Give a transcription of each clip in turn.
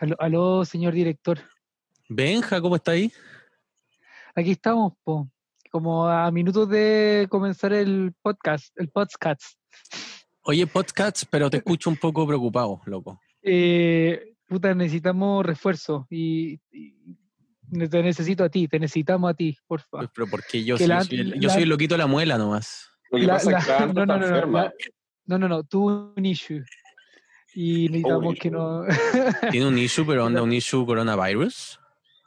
Aló, aló, señor director. Benja, ¿cómo está ahí? Aquí estamos, po. como a minutos de comenzar el podcast, el podcast. Oye, podcast, pero te escucho un poco preocupado, loco. Eh, puta, necesitamos refuerzo y, y te necesito a ti, te necesitamos a ti, por favor. Pero porque yo, soy, la- soy el, yo la- soy el loquito de la muela nomás. La- no, no, no, no, no, no, no, tuvo un issue. Y necesitamos que no. Tiene un issue, pero onda un issue coronavirus.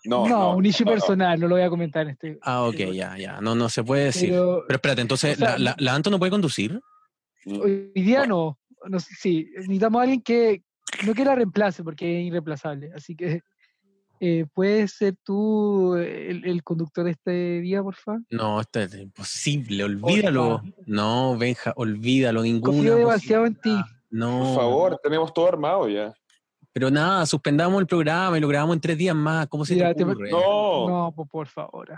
No, no, no, un issue no, personal, no lo voy a comentar en este. Ah, ok, ya, ya. No, no se puede decir. Pero, Pero espérate, entonces, o sea, ¿la, la, la Anto no puede conducir? Hoy día no. sí, necesitamos a alguien que no que la reemplace porque es irreemplazable. Así que, eh, ¿puedes ser tú el, el conductor de este día, por favor? No, esto es imposible, olvídalo. No, Benja, olvídalo, ninguna. Confío demasiado en ti. No, Por favor, tenemos todo armado ya. pero nada, suspendamos el programa y lo grabamos en tres días más. ¿Cómo se Mira, te te- ocurre? No, No, pues por favor.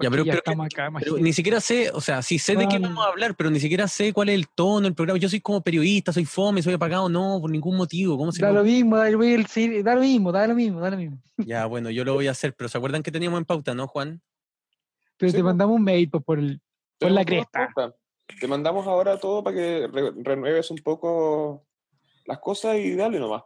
Ya, pero- ya pero- estamos acá, Pero imagínate. ni siquiera sé, o sea, sí sé de qué vamos a hablar, pero ni siquiera sé cuál es el tono del programa. Yo soy como periodista, soy fome, soy apagado, no, por ningún motivo. ¿Cómo se Da lo mismo, da lo mismo, sí, da lo mismo, da lo mismo, da lo mismo. Ya, bueno, yo lo voy a hacer, pero ¿se acuerdan que teníamos en pauta, no, Juan? Pero Sí, te mandamos un mail pues, por, el, por la cresta. pauta. Te mandamos ahora todo para que re- renueves un poco las cosas y dale nomás.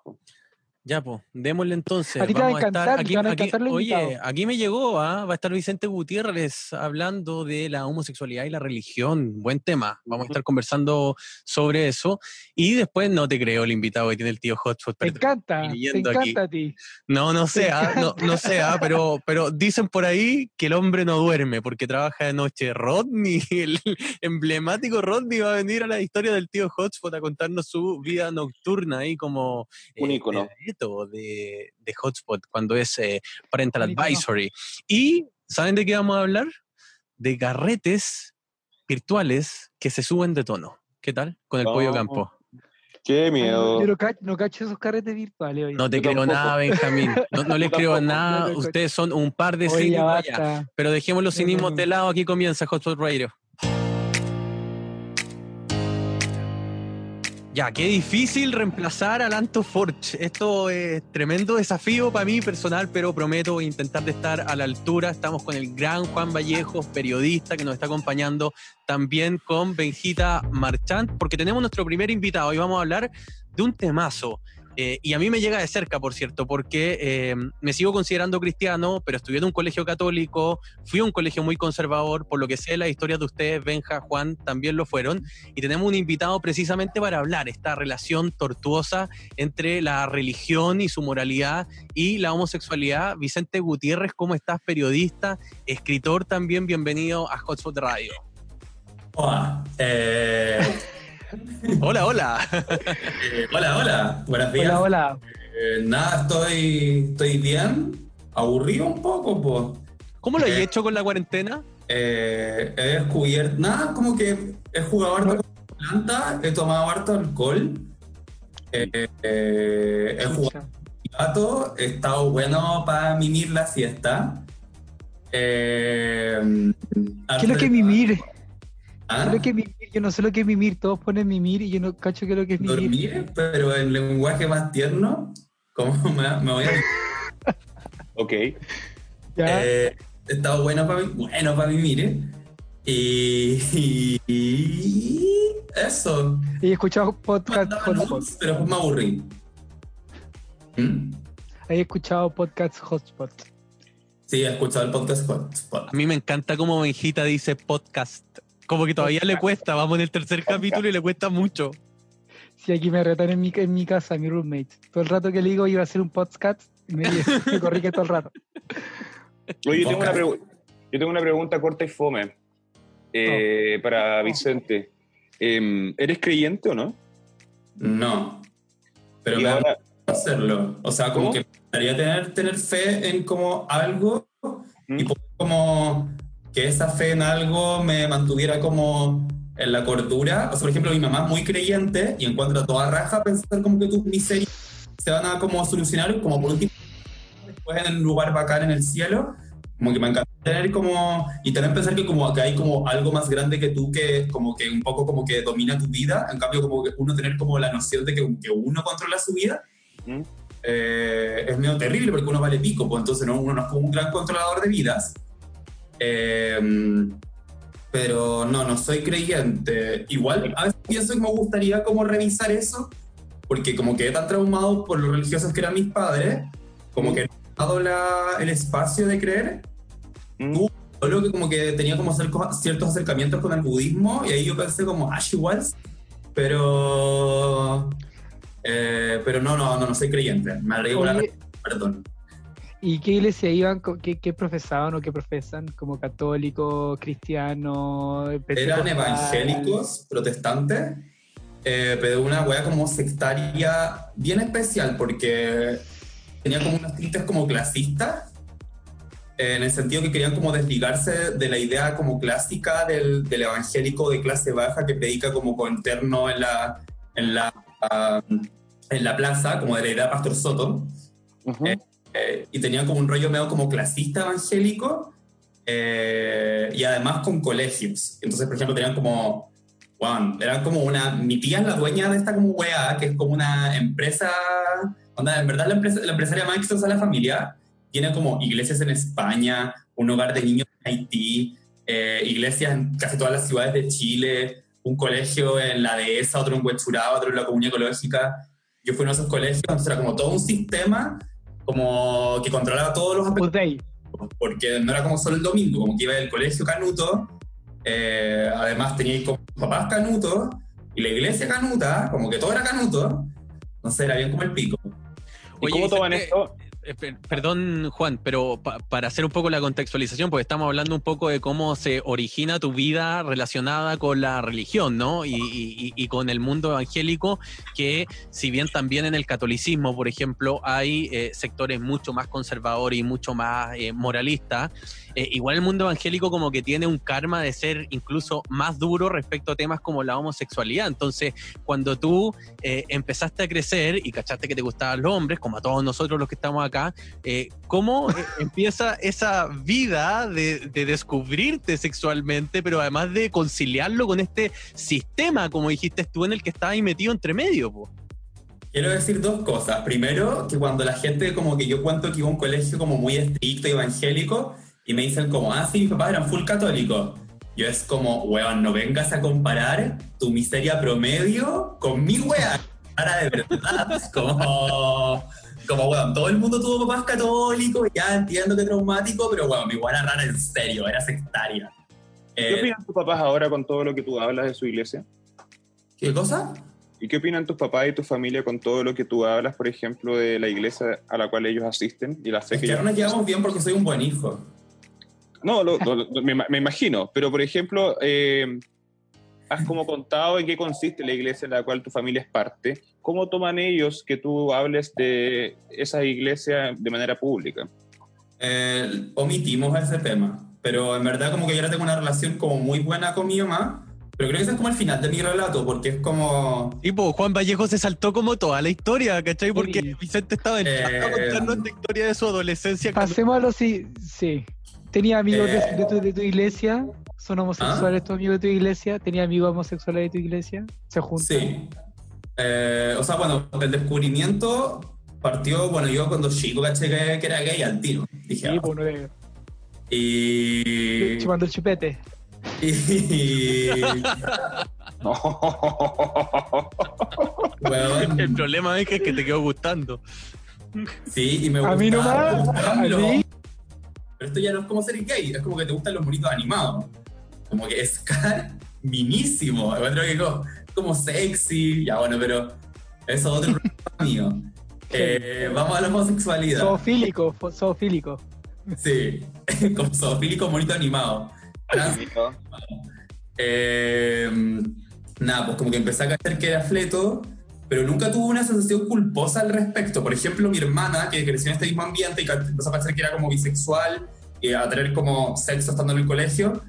Ya, pues, démosle entonces. A ti te va a estar encantar, te aquí, van a aquí- encantar los oye, invitados. aquí me llegó, ¿ah? va a estar Vicente Gutiérrez hablando de la homosexualidad y la religión. Buen tema. Vamos a estar conversando sobre eso. Y después no te creo el invitado que tiene el tío Hotspot. Te encanta, te leyendo aquí. encanta a ti. No, no sé, ah, no, no sé, ah, pero, pero dicen por ahí que el hombre no duerme porque trabaja de noche. Rodney, el emblemático Rodney, va a venir a la historia del tío Hotspot a contarnos su vida nocturna ahí como Un ícono. Pedacito de, de Hotspot cuando es eh, Parental. Advisory. Y, ¿saben de qué vamos a hablar? De carretes virtuales que se suben de tono. ¿Qué tal? Con el pollo No. campo. Qué miedo. Yo no cacho, no cacho esos carretes virtuales. Oye, No te Yo creo tampoco. nada, Benjamín. No, no le Yo creo nada. Ustedes son un par de cínicos. Pero dejemos los cinismos de lado. Aquí comienza Hotspot Radio. Ya, qué difícil reemplazar al Anto Forge. Esto es tremendo desafío para mí personal, pero prometo intentar de estar a la altura. Estamos con el gran Juan Vallejo, periodista que nos está acompañando, también con Benjita Marchant, porque tenemos nuestro primer invitado y vamos a hablar de un temazo. Eh, y a mí me llega de cerca, por cierto, porque eh, me sigo considerando cristiano, pero estudié en un colegio católico, fui a un colegio muy conservador, por lo que sé las historias de ustedes, Benja, Juan, también lo fueron, y tenemos un invitado precisamente para hablar esta relación tortuosa entre la religión y su moralidad y la homosexualidad. Vicente Gutiérrez, ¿cómo estás? Periodista, escritor también, bienvenido a Hotspot Radio. Hola, eh, Hola, hola. eh, hola, hola, buenos días. Hola, hola. Eh, nada, estoy, estoy bien, aburrido un poco, pues. ¿Cómo lo has Eh. hecho con la cuarentena? Eh, he descubierto, nada, como que he jugado harto con planta, he tomado harto alcohol, eh, eh, he jugado gato, he estado bueno para mimir la fiesta. Eh, ¿Qué es lo que es mimir? ¿Qué ¿Ah? es lo que es mimir? Yo no sé lo que es mimir. Todos ponen mimir y yo no cacho qué es lo que es mimir. dormir, pero en lenguaje más tierno, como me, me voy a... Ok. ¿Ya? Eh, he estado bueno para mí, bueno para mí, mire. Y, y- y eso. He escuchado podcast Mandaba hotspot. notes, Pero me aburrí. ¿Mm? He escuchado podcast hotspot. Sí, he escuchado el podcast Hotspot. A mí me encanta como Benjita dice podcast. Como que todavía le cuesta, vamos en el tercer capítulo y le cuesta mucho. Sí, aquí me retan en mi, en mi casa, mi roommate. Todo el rato que le digo iba a hacer un podcast, me, me corrige todo el rato. Oye, yo tengo, una Podcast. pregu- yo tengo una pregunta corta y fome eh, para Vicente. Em, ¿Eres creyente o no? No. Pero Y me ahora, gusta hacerlo. O sea, como ¿Cómo? que me gustaría tener, tener fe en como algo y ¿Mm? poder como que esa fe en algo me mantuviera como en la cordura. O sea, por ejemplo, mi mamá es muy creyente y encuentra toda raja pensar como que tus miserias se van a como solucionar como por último después en un lugar bacán en el cielo. Como que me encanta tener como, y también pensar que como que hay como algo más grande que tú que como que un poco como que domina tu vida, en cambio como que uno tener como la noción de que, que uno controla su vida. Eh, es medio terrible porque uno vale pico, pues entonces no, uno no es como un gran controlador de vidas. Eh, pero no, no soy creyente. Igual a veces pienso que me gustaría como revisar eso, porque como quedé tan traumado por los religiosos que eran mis padres, como que he dado la- el espacio de creer, Mm. Solo que como que tenía como ciertos acercamientos con el budismo, y ahí yo pensé como, ah, igual, pero... eh, pero no, no, no, no soy creyente, me arriesgo la perdón. ¿Y qué iglesia iban? ¿Qué, qué profesaban o qué profesan? ¿Como católico, cristiano? Eran evangélicos, protestantes, eh, pero una wea como sectaria bien especial porque tenía como unas tintes como clasistas, eh, en el sentido que querían como desligarse de la idea como clásica del, del evangélico de clase baja que predica como con terno en la, en la, ah, en la plaza, como de la idea de Pastor Soto. Ujú. Eh, eh, y tenían como un rollo medio como clasista evangélico eh, y además con colegios. Entonces, por ejemplo, tenían como, wow, eran como una, mi tía es la dueña de esta como weá, que es como una empresa, onda, en verdad la, empresa, la empresaria más exitosa de la familia, tiene como iglesias en España, un hogar de niños en Haití, eh, iglesias en casi todas las ciudades de Chile, un colegio en la dehesa, otro en Huechuraba, otro en la comunidad ecológica. Yo fui a esos colegios, entonces era como todo un sistema como que controlaba todos los aspectos porque no era como solo el domingo, como que iba del colegio canuto, eh, además tenía como papás canutos y la iglesia canuta, como que todo era canuto, no sé, era bien como el pico. ¿Y cómo toman esto? Eh, per- Perdón, Juan, pero pa- para hacer un poco la contextualización, porque estamos hablando un poco de cómo se origina tu vida relacionada con la religión, ¿no? Y, y- y con el mundo evangélico, que si bien también en el catolicismo, por ejemplo, hay eh, sectores mucho más conservadores y mucho más eh, moralistas, eh, igual el mundo evangélico como que tiene un karma de ser incluso más duro respecto a temas como la homosexualidad. Entonces, cuando tú eh, empezaste a crecer y cachaste que te gustaban los hombres, como a todos nosotros los que estamos acá, eh, ¿cómo empieza esa vida de, de descubrirte sexualmente, pero además de conciliarlo con este sistema, como dijiste tú, en el que estabas metido entre medio? po? Quiero decir dos cosas. Primero, que cuando la gente como que yo cuento que iba a un colegio como muy estricto evangélico y me dicen como, ah, sí, mis papás eran full católicos. Yo es como, weón, no vengas a comparar tu miseria promedio con mi weón. Ahora de verdad, como, como, weón, todo el mundo tuvo papás católicos, ya entiendo que traumático, pero weón, mi weón era rara en serio, era sectaria. ¿Qué Eh, opinan tus papás ahora con todo lo que tú hablas de su iglesia? ¿Qué cosa? ¿Y qué opinan tus papás y tu familia con todo lo que tú hablas, por ejemplo, de la iglesia a la cual ellos asisten y la fe Es que que ellos ahora nos llevamos bien porque soy un buen hijo. No, lo- lo- lo- me, me imagino, pero por ejemplo, eh, has como contado en qué consiste la iglesia en la cual tu familia es parte. ¿Cómo toman ellos que tú hables de esa iglesia de manera pública? Eh, omitimos ese tema, pero en verdad como que yo ahora tengo una relación como muy buena con mi mamá, pero creo que ese es como el final de mi relato, porque es como... Tipo, Juan Vallejo se saltó como toda la historia, ¿cachai? Porque Sí. Vicente estaba entrando a Eh, contarnos esta historia de su adolescencia. cuando- Pasemos a los... Sí. sí. ¿Tenía amigos de- Eh. de, tu, de tu iglesia? ¿Son homosexuales ¿Ah? tus amigos de tu iglesia? ¿Tenía amigos homosexuales de tu iglesia? ¿Se juntan? Sí. Eh, o sea, bueno, el descubrimiento partió, bueno, yo cuando chico caché que, que era gay al tiro. Dije, Sí, ah, pues de- y... chupando el chupete. y weón, El problema es que, es que te quedó gustando. sí, y me A mí gustaba- nomás, a mí. Pero esto ya no es como ser gay, es como que te gustan los monitos animados. Como que es minísimo. Encuentro que como, como sexy, ya bueno, pero eso es otro problema mío. Eh, vamos a la homosexualidad. Zoofílico, zoofílico. Sí, como zoofílico monito animado. Eh, nada, pues como que empecé a cachar que era fleto, pero nunca tuve una sensación culposa al respecto. Por ejemplo, mi hermana, que creció en este mismo ambiente y que empezó a pensar que era como bisexual y a tener como sexo estando en el colegio,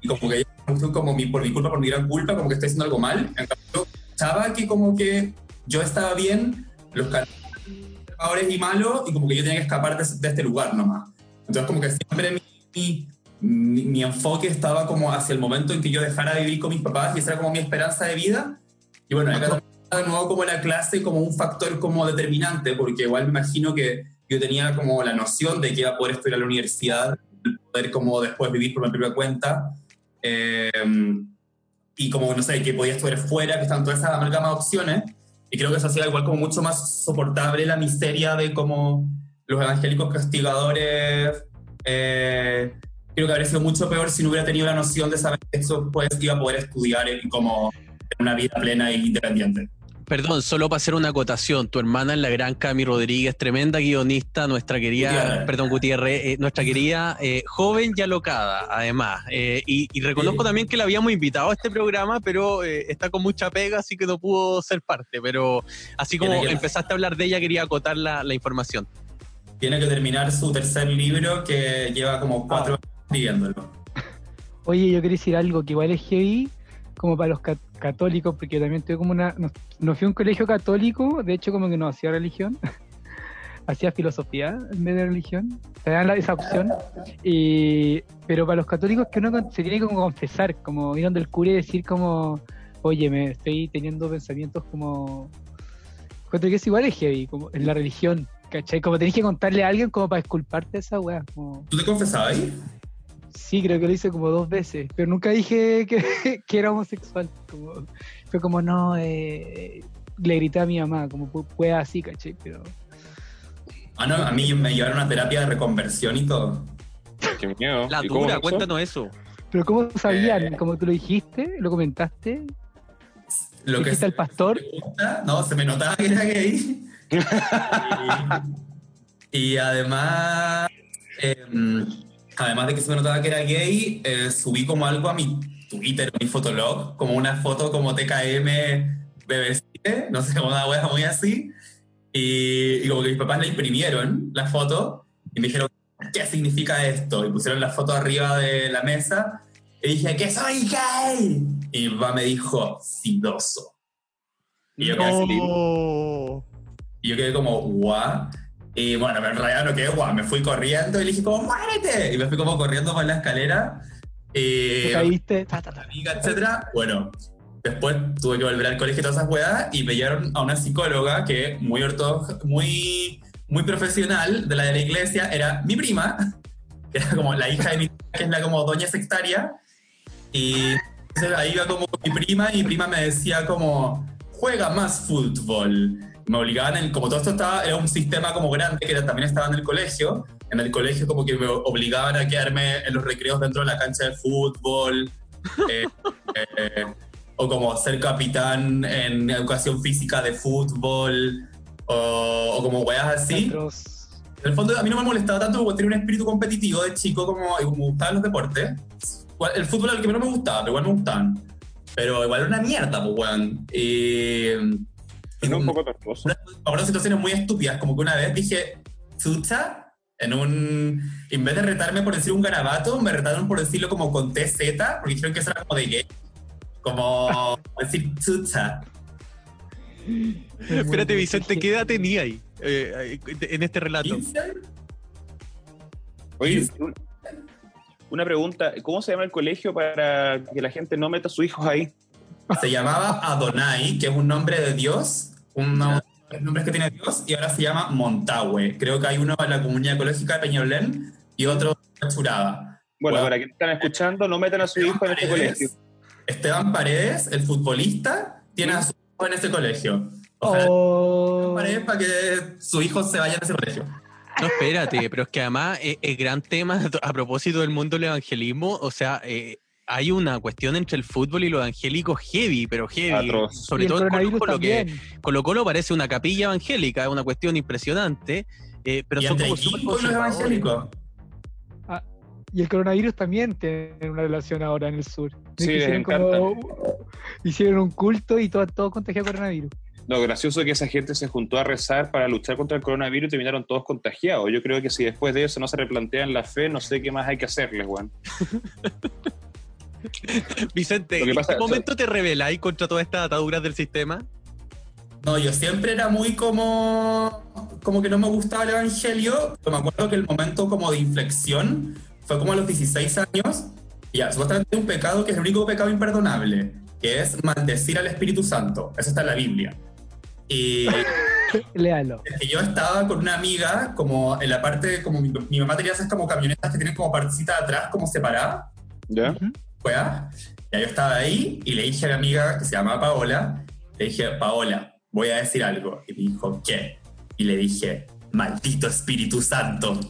y como que ella como mi, por mi culpa, por mi gran culpa, como que estoy haciendo algo mal. En cambio, pensaba que como que yo estaba bien, los conservadores y malos, y como que yo tenía que escapar de, de este lugar nomás. Entonces como que siempre mi, mi, mi- mi enfoque estaba como hacia el momento en que yo dejara de vivir con mis papás y esa era como mi esperanza de vida. Y bueno, acá de nuevo como la clase como un factor como determinante, porque igual me imagino que yo tenía como la noción de que iba a poder estudiar a la universidad, poder como después vivir por mi propia cuenta, eh, y como, no sé, que podía estudiar fuera, que están todas esas amalgama de opciones, y creo que eso hacía igual como mucho más soportable la miseria de como los evangélicos castigadores. Eh, creo que habría sido mucho peor si no hubiera tenido la noción de saber que eso pues iba a poder estudiar y como una vida plena e independiente. Perdón, solo para hacer una acotación, tu hermana es la gran Cami Rodríguez, tremenda guionista, nuestra querida, Gutiérrez. perdón, Gutiérrez, eh, nuestra querida eh, joven y alocada, además. Eh, y, y reconozco Sí. también que la habíamos invitado a este programa, pero eh, está con mucha pega, así que no pudo ser parte. Pero así como empezaste a hablar de ella, quería acotar la, la información. Tiene que terminar su tercer libro que lleva como cuatro años escribiéndolo. Oye, yo quería decir algo que igual es heavy, como para los ca- católicos, porque también tuve como una. No, no fui a un colegio católico, de hecho, como que no hacía religión, hacía filosofía en vez de religión, te dan esa opción. Y, pero para los católicos, que uno se tiene que como confesar, como ir donde el cura y decir, como, oye, me estoy teniendo pensamientos como. Encuentro que es igual es heavy, como en la religión, ¿cachai? Como tenés que contarle a alguien como para disculparte de esa weá, como. ¿Tú te confesabas ahí? Sí, creo que lo hice como dos veces, pero nunca dije que, que era homosexual. Como, fue como, no, eh, le grité a mi mamá, como "Pu- pueda así, caché, pero... Ah, no, a mí me llevaron a terapia de reconversión y todo. Qué miedo. La ¿Y cómo dura, fue eso? cuéntanos eso. Pero ¿cómo sabían? Eh. Como tú lo dijiste, lo comentaste, Lo que dijiste al pastor, gusta, no, se me notaba que era gay. y, y además, em, además de que se me notaba que era gay, eh, subí como algo a mi Twitter, mi fotolog, como una foto como TKM BBC, no sé, como una wea muy así. Y, y como que mis papás la imprimieron, la foto, y me dijeron, ¿qué significa esto? Y pusieron la foto arriba de la mesa, y dije, ¡que soy gay! Y mi papá me dijo, sidoso. Y yo, quedé así, y yo quedé como, guau. Y bueno, en realidad no quedé guau. Me fui corriendo y le dije como, ¡muérete! Y me fui como corriendo por la escalera. Y te caíste, ta, ta, ta. amiga, etcétera. Bueno, después tuve que volver al colegio y todas esas weas y me llevaron a una psicóloga que muy ortodoxa, muy, muy profesional de la de la iglesia, era mi prima, que era como la hija de mi que es la como doña sectaria. Y entonces ahí iba como mi prima y mi prima me decía como, juega más fútbol. Me obligaban, en, como todo esto estaba, era un sistema como grande que era- también estaba en el colegio. En el colegio como que me obligaban a quedarme en los recreos dentro de la cancha de fútbol. eh, eh, o como ser capitán en educación física de fútbol. O, o como weas así. En el fondo a mí no me molestaba tanto porque tenía un espíritu competitivo de chico como, me gustaban los deportes. El fútbol era el que menos me gustaba, pero igual me gustaban. Pero igual era una mierda, pues, weón. Y... Y no un poco tortuoso. Situaciones muy estúpidas, como que una vez dije, chucha, en un... En vez de retarme por decir un garabato, me retaron por decirlo como con TZ, porque dijeron que eso era como de gay. Como decir chucha. Espérate, Vicente, ¿qué edad tenía ahí eh, eh, en este relato? 15. Oye, un- una pregunta. ¿Cómo se llama el colegio para que la gente no meta a sus hijos ahí? Se llamaba Adonai, que es un nombre de Dios, un nombre nombres que tiene Dios, y ahora se llama Montague. Creo que hay uno en la comunidad ecológica de Peñolén y otro en Churaba. Bueno, Bueno. para quienes están escuchando, no metan a sus hijos en este colegio. Esteban Paredes, el futbolista, tiene a su hijo en ese colegio. Ojalá Oh, Paredes para que sus hijos se vayan a ese colegio. No, espérate, pero es que además es, es gran tema a propósito del mundo del evangelismo. O sea, eh, hay una cuestión entre el fútbol y lo evangélico heavy, pero heavy. Atroz. Sobre todo en Colo Colo, que. Colo Colo parece una capilla evangélica, es una cuestión impresionante. eh, pero y son como súper los evangélicos. Y el coronavirus también tiene una relación ahora en el sur. Sí, hicieron, un culto y todo, todo contagiado coronavirus. Lo gracioso es que esa gente se juntó a rezar para luchar contra el coronavirus y terminaron todos contagiados. Yo creo que si después de eso no se replantean la fe, no sé qué más hay que hacerles, Juan. Vicente, ¿en pasa- qué momento te rebeláis contra todas estas ataduras del sistema? No, yo siempre era muy como, como que no me gustaba el evangelio, pero me acuerdo que el momento como de inflexión fue como a los 16 años, y ya, supuestamente un pecado que es el único pecado imperdonable, que es maldecir al Espíritu Santo. Eso está en la Biblia. Y Léalo. es que yo estaba con una amiga, como en la parte, como mi, mi mamá tenía esas como camionetas que tienen como partecita de atrás, como separada, ¿Ya? ¿Weá? Ya yo estaba ahí y le dije a mi amiga que se llama Paola, le dije, Paola, voy a decir algo. Y me dijo, ¿qué? Y le dije, maldito Espíritu Santo.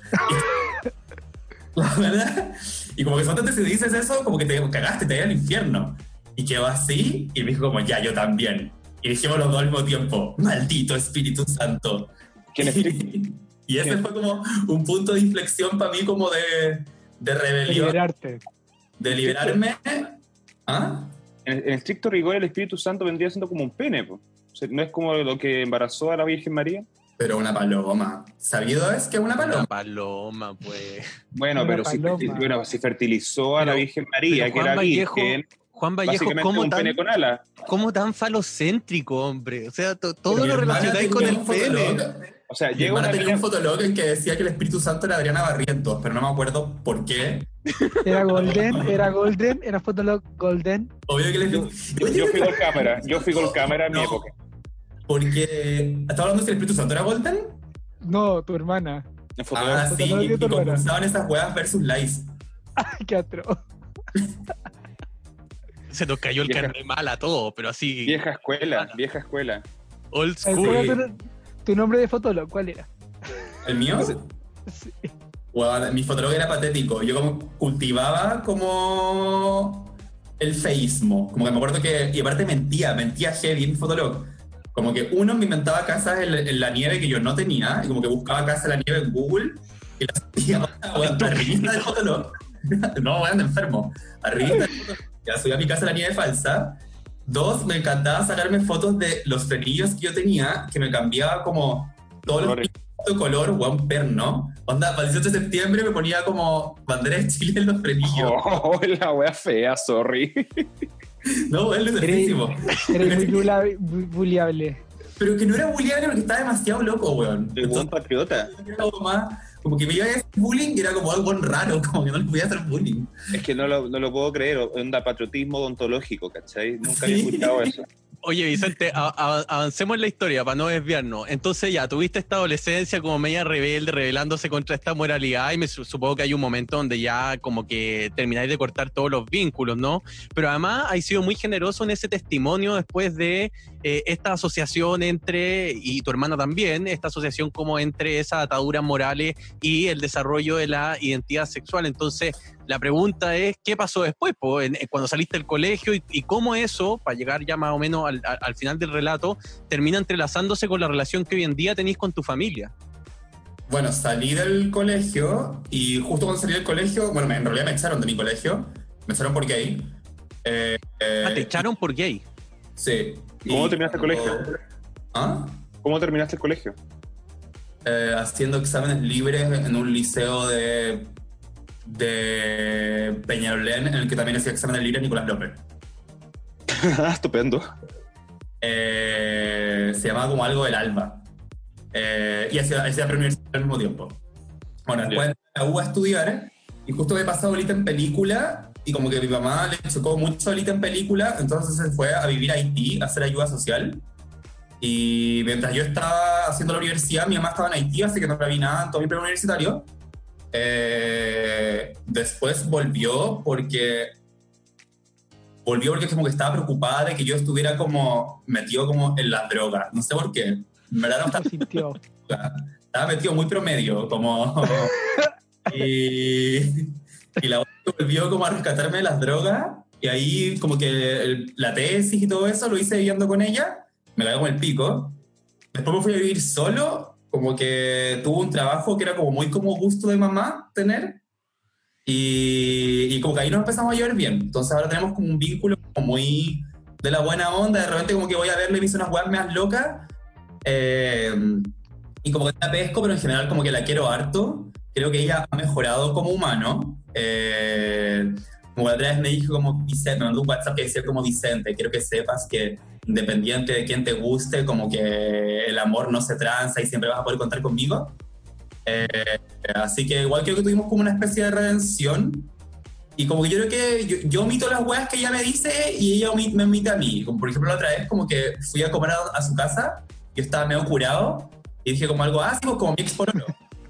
La verdad. Y como que solamente si dices eso, como que te cagaste, te vas al infierno. Y quedó así y me dijo como, ya, yo también. Y dijimos los dos al mismo tiempo, maldito Espíritu Santo. ¿Quién es y ese fue como un punto de inflexión para mí como de, de De rebelión, liberarte. De liberarme. ¿Ah? En, en estricto rigor, el Espíritu Santo vendría siendo como un pene, po. O sea, ¿No es como lo que embarazó a la Virgen María? Pero una paloma. ¿Sabido es que es una Una paloma? paloma, pues. Bueno, Una pero si, paloma. bueno, si fertilizó a la Virgen María, que era Vallejo, virgen, Juan Vallejo, ¿cómo un tan, pene con alas. cómo tan falocéntrico, hombre? O sea, to- todo lo relacionáis con el pene. O sea, Mi llega una tenía niña... un fotolog en que decía que el Espíritu Santo era Adriana Barrientos, pero no me acuerdo por qué. Era Golden, era Golden, era Fotolog Golden. Obvio que el Yo, Espíritu... yo fui con cámara, yo fui con cámara en mi No. época. Porque... ¿Estaba hablando si el Espíritu Santo era Golden? No, tu hermana. Ah, sí. Y, y concursaban esas weas versus lives. Ay, qué atro. Se nos cayó el Vieja- carne mal a todo, pero así, Vieja escuela, vieja escuela. old school. ¿Cuál era tu, nombre de Fotolog? ¿Cuál era? ¿El mío? Sí. Mi fotolog era patético. Yo como cultivaba como el feísmo. Como que me acuerdo que... Y aparte mentía, mentía heavy mi fotolog. Como que uno me inventaba casas en, en la nieve que yo no tenía. Y como que buscaba casas en la nieve en Google. Y las arribita del fotolog. no, weón, enfermo. Arribita del fotolog. Ya subía a mi casa en la nieve falsa. Dos, me encantaba sacarme fotos de los frenillos que yo tenía, que me cambiaba como todos los Colores. de color, weón, perno. Onda, para el 18 de septiembre me ponía como bandera de Chile en los frenillos. Oh, la wea fea, sorry. No, weón, lo certísimo. Eres muy bula- bu- buleable. Pero que no era bullying porque estaba demasiado loco, weón. El buen patriota. Era como más, como que me iba a hacer bullying y era como algo raro, como que no le podía hacer bullying. Es que no lo, no lo puedo creer, onda patriotismo odontológico, ¿cachai? Nunca había Sí. escuchado eso. Oye, Vicente, avancemos en la historia para no desviarnos. Entonces ya, tuviste esta adolescencia como media rebelde, rebelándose contra esta moralidad y me su- supongo que hay un momento donde ya como que termináis de cortar todos los vínculos, ¿no? Pero además hay sido muy generoso en ese testimonio después de eh, esta asociación entre, y tu hermana también, esta asociación como entre esas ataduras morales y el desarrollo de la identidad sexual. Entonces, la pregunta es, ¿qué pasó después? po? En- en- cuando saliste del colegio y, y cómo eso, para llegar ya más o menos al, al- al final del relato, termina entrelazándose con la relación que hoy en día tenéis con tu familia. Bueno, salí del colegio y justo cuando salí del colegio, bueno, me- en realidad me echaron de mi colegio, me echaron por gay. Eh, eh, Ah, te echaron por gay. Sí. ¿Cómo Y terminaste el colegio? ¿Ah? ¿Cómo terminaste el colegio? eh, haciendo exámenes libres en un liceo de, de Peñalolén, en el que también hacía exámenes libres Nicolás López. Estupendo. Eh, se llamaba como algo del Alba. Eh, y hacía, hacía preuniversitario al mismo tiempo. Bueno, después a la U a estudiar y justo me he pasado ahorita en película y como que mi mamá le chocó mucho ahorita en película, entonces se fue a vivir a Haití a hacer ayuda social. Y mientras yo estaba haciendo la universidad, mi mamá estaba en Haití, así que no la vi nada en todo mi preuniversitario. Eh, después volvió porque volvió porque como que estaba preocupada de que yo estuviera como metido como en las drogas. No sé por qué. En verdad no estaba, sintió. estaba metido muy promedio, como... y, y la otra volvió como a rescatarme de las drogas y ahí como que el- la tesis y todo eso lo hice viviendo con ella, me la como el pico. Después me fui a vivir solo, como que tuve un trabajo que era como muy como gusto de mamá tener. Y, y como que ahí nos empezamos a llevar bien. Entonces ahora tenemos como un vínculo como muy de la buena onda. De repente como que voy a verle y me hizo unas weas más locas. Eh, y como que la pesco, pero en general como que la quiero harto. Creo que ella ha mejorado como humano. Eh, como la otra vez me dijo como Vicente, me mandó un WhatsApp que decía como Vicente, quiero que sepas que independiente de quién te guste, como que el amor no se tranza y siempre vas a poder contar conmigo. Eh, así que igual creo que tuvimos como una especie de redención. Y como que yo creo que yo, yo omito las weas que ella me dice y ella me omite a mí. Como por ejemplo la otra vez como que fui a comer a, a su casa, yo estaba medio curado y dije como algo, ah, pues como mi expoloro.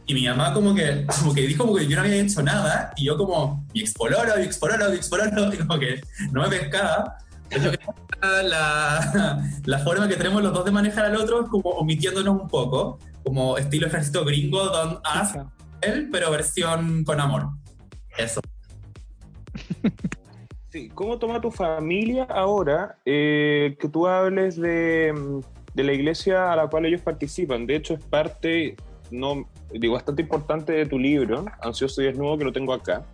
Y mi mamá como que, como que dijo como que yo no había hecho nada y yo como, mi expoloro, mi expoloro, mi expoloro, y como que no me pescaba. Entonces, la, la forma que tenemos los dos de manejar al otro es como omitiéndonos un poco, como estilo ejército gringo, Don't Ask Él, pero versión con amor. Eso. Sí, ¿Cómo toma tu familia ahora eh, que tú hables de, de la iglesia a la cual ellos participan? De hecho, es parte, no, digo, bastante importante de tu libro, Ansioso y Desnudo, que lo tengo acá.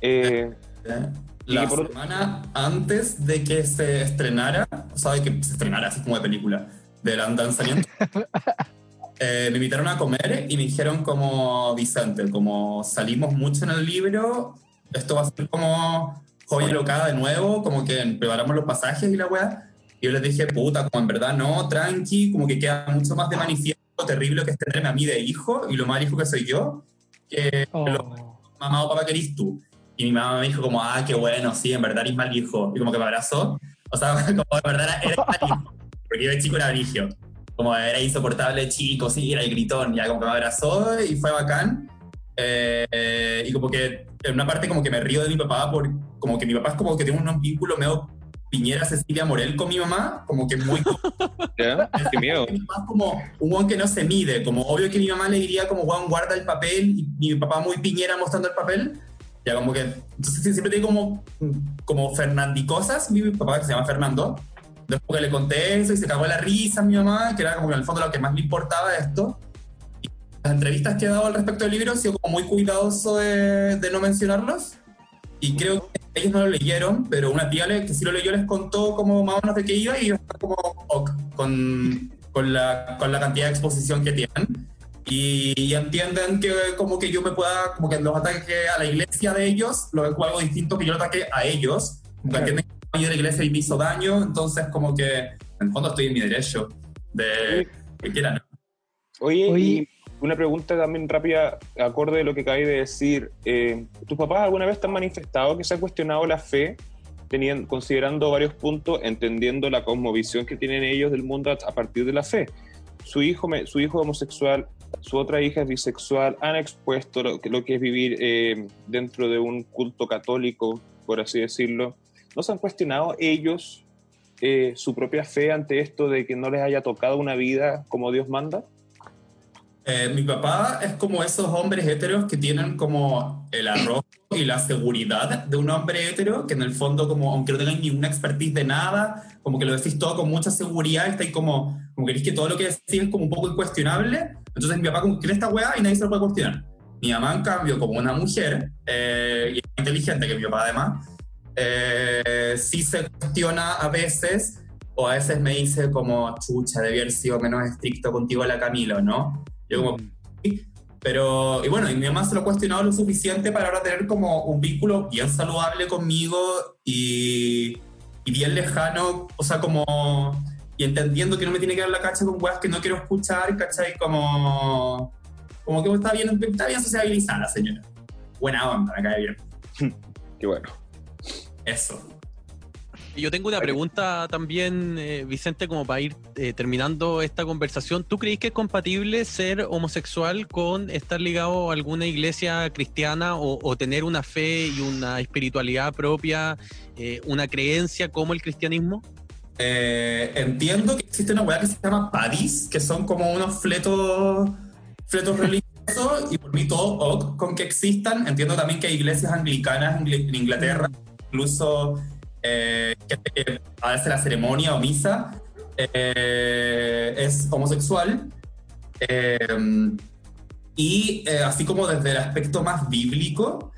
Eh, ¿eh? La por- semana antes de que se estrenara, o sea, de que se estrenara así como de película, del lanzamiento, eh, me invitaron a comer y me dijeron como, Vicente, como salimos mucho en el libro, esto va a ser como joya locada de nuevo, como que preparamos los pasajes y la weá. Y yo les dije, puta, como en verdad no, tranqui, como que queda mucho más de manifiesto lo terrible que es tenerme a mí de hijo y lo mal hijo que soy yo, que Oh. lo mamá o papá que eres tú. Y mi mamá me dijo como, ah, qué bueno, sí, en verdad eres mal hijo. Y como que me abrazó. O sea, como en verdad eres mal hijo. Porque yo de chico era brigio. Como era insoportable chico, sí, era el gritón. Ya como que me abrazó y fue bacán. Eh, y como que en una parte como que me río de mi papá, por, como que mi papá es como que tiene un vínculo medio Piñera Cecilia Morel con mi mamá, como que muy ¿ya? Qué miedo. mi papá es como un guan que no se mide, como obvio que mi mamá le diría como guan guarda el papel y mi papá muy piñera mostrando el papel, ya como que, entonces siempre tiene como, como Fernandicosas, mi papá que se llama Fernando, después que le conté eso y se cagó de la risa a mi mamá, que era como que en el fondo lo que más le importaba esto, y las entrevistas que he dado al respecto del libro he sido como muy cuidadoso de, de no mencionarlos, y creo que ellos no lo leyeron, pero una tía que sí lo leyó les contó como más o menos de qué iba y estaba como ok, con, con, la, con la cantidad de exposición que tienen. Y, y entienden que como que yo me pueda, como que los ataques a la iglesia de ellos, lo ven como algo distinto que yo lo ataque a ellos. Claro. entienden que yo de la iglesia y me hizo daño, entonces como que en el fondo estoy en mi derecho de que quieran. Oye, Oye. y una pregunta también rápida, acorde de lo que acabé de decir. Eh, ¿Tus papás alguna vez te han manifestado que se ha cuestionado la fe, teniendo, considerando varios puntos, entendiendo la cosmovisión que tienen ellos del mundo a, a partir de la fe? Su hijo, me- su hijo homosexual, su otra hija es bisexual, han expuesto lo, que- es vivir eh, dentro de un culto católico, por así decirlo. ¿No se han cuestionado ellos eh, su propia fe ante esto de que no les haya tocado una vida como Dios manda? Eh, mi papá es como esos hombres heteros que tienen como el arroz y la seguridad de un hombre hetero, que en el fondo, como aunque no tengan ni una expertise de nada, como que lo decís todo con mucha seguridad, está ahí como, como que decís que todo lo que decís es como un poco incuestionable. Entonces mi papá como cree esta weá y nadie se lo puede cuestionar. Mi mamá, en cambio, como una mujer, eh, inteligente que mi papá además, eh, sí se cuestiona a veces, o a veces me dice como, chucha, debía haber sido menos estricto contigo la Camilo, ¿no? Yo como, pero, y bueno, y mi mamá se lo ha cuestionado lo suficiente para ahora tener como un vínculo bien saludable conmigo y, y bien lejano, o sea, como, y entendiendo que no me tiene que dar la cacha con weas que no quiero escuchar, ¿cachai? Como, como que está bien, está bien sociabilizada, señora. Buena onda, me cae bien. Qué bueno. Eso. Yo tengo una pregunta también, eh, Vicente, como para ir eh, terminando esta conversación. ¿Tú crees que es compatible ser homosexual con estar ligado a alguna iglesia cristiana o, o tener una fe y una espiritualidad propia, eh, una creencia como el cristianismo? Eh, entiendo que existe una weá que se llama padis, que son como unos fletos, fletos religiosos, y por mí todo ok con que existan. Entiendo también que hay iglesias anglicanas en Inglaterra, incluso gente que hace la ceremonia o misa, eh, es homosexual. Eh, y eh, así como desde el aspecto más bíblico,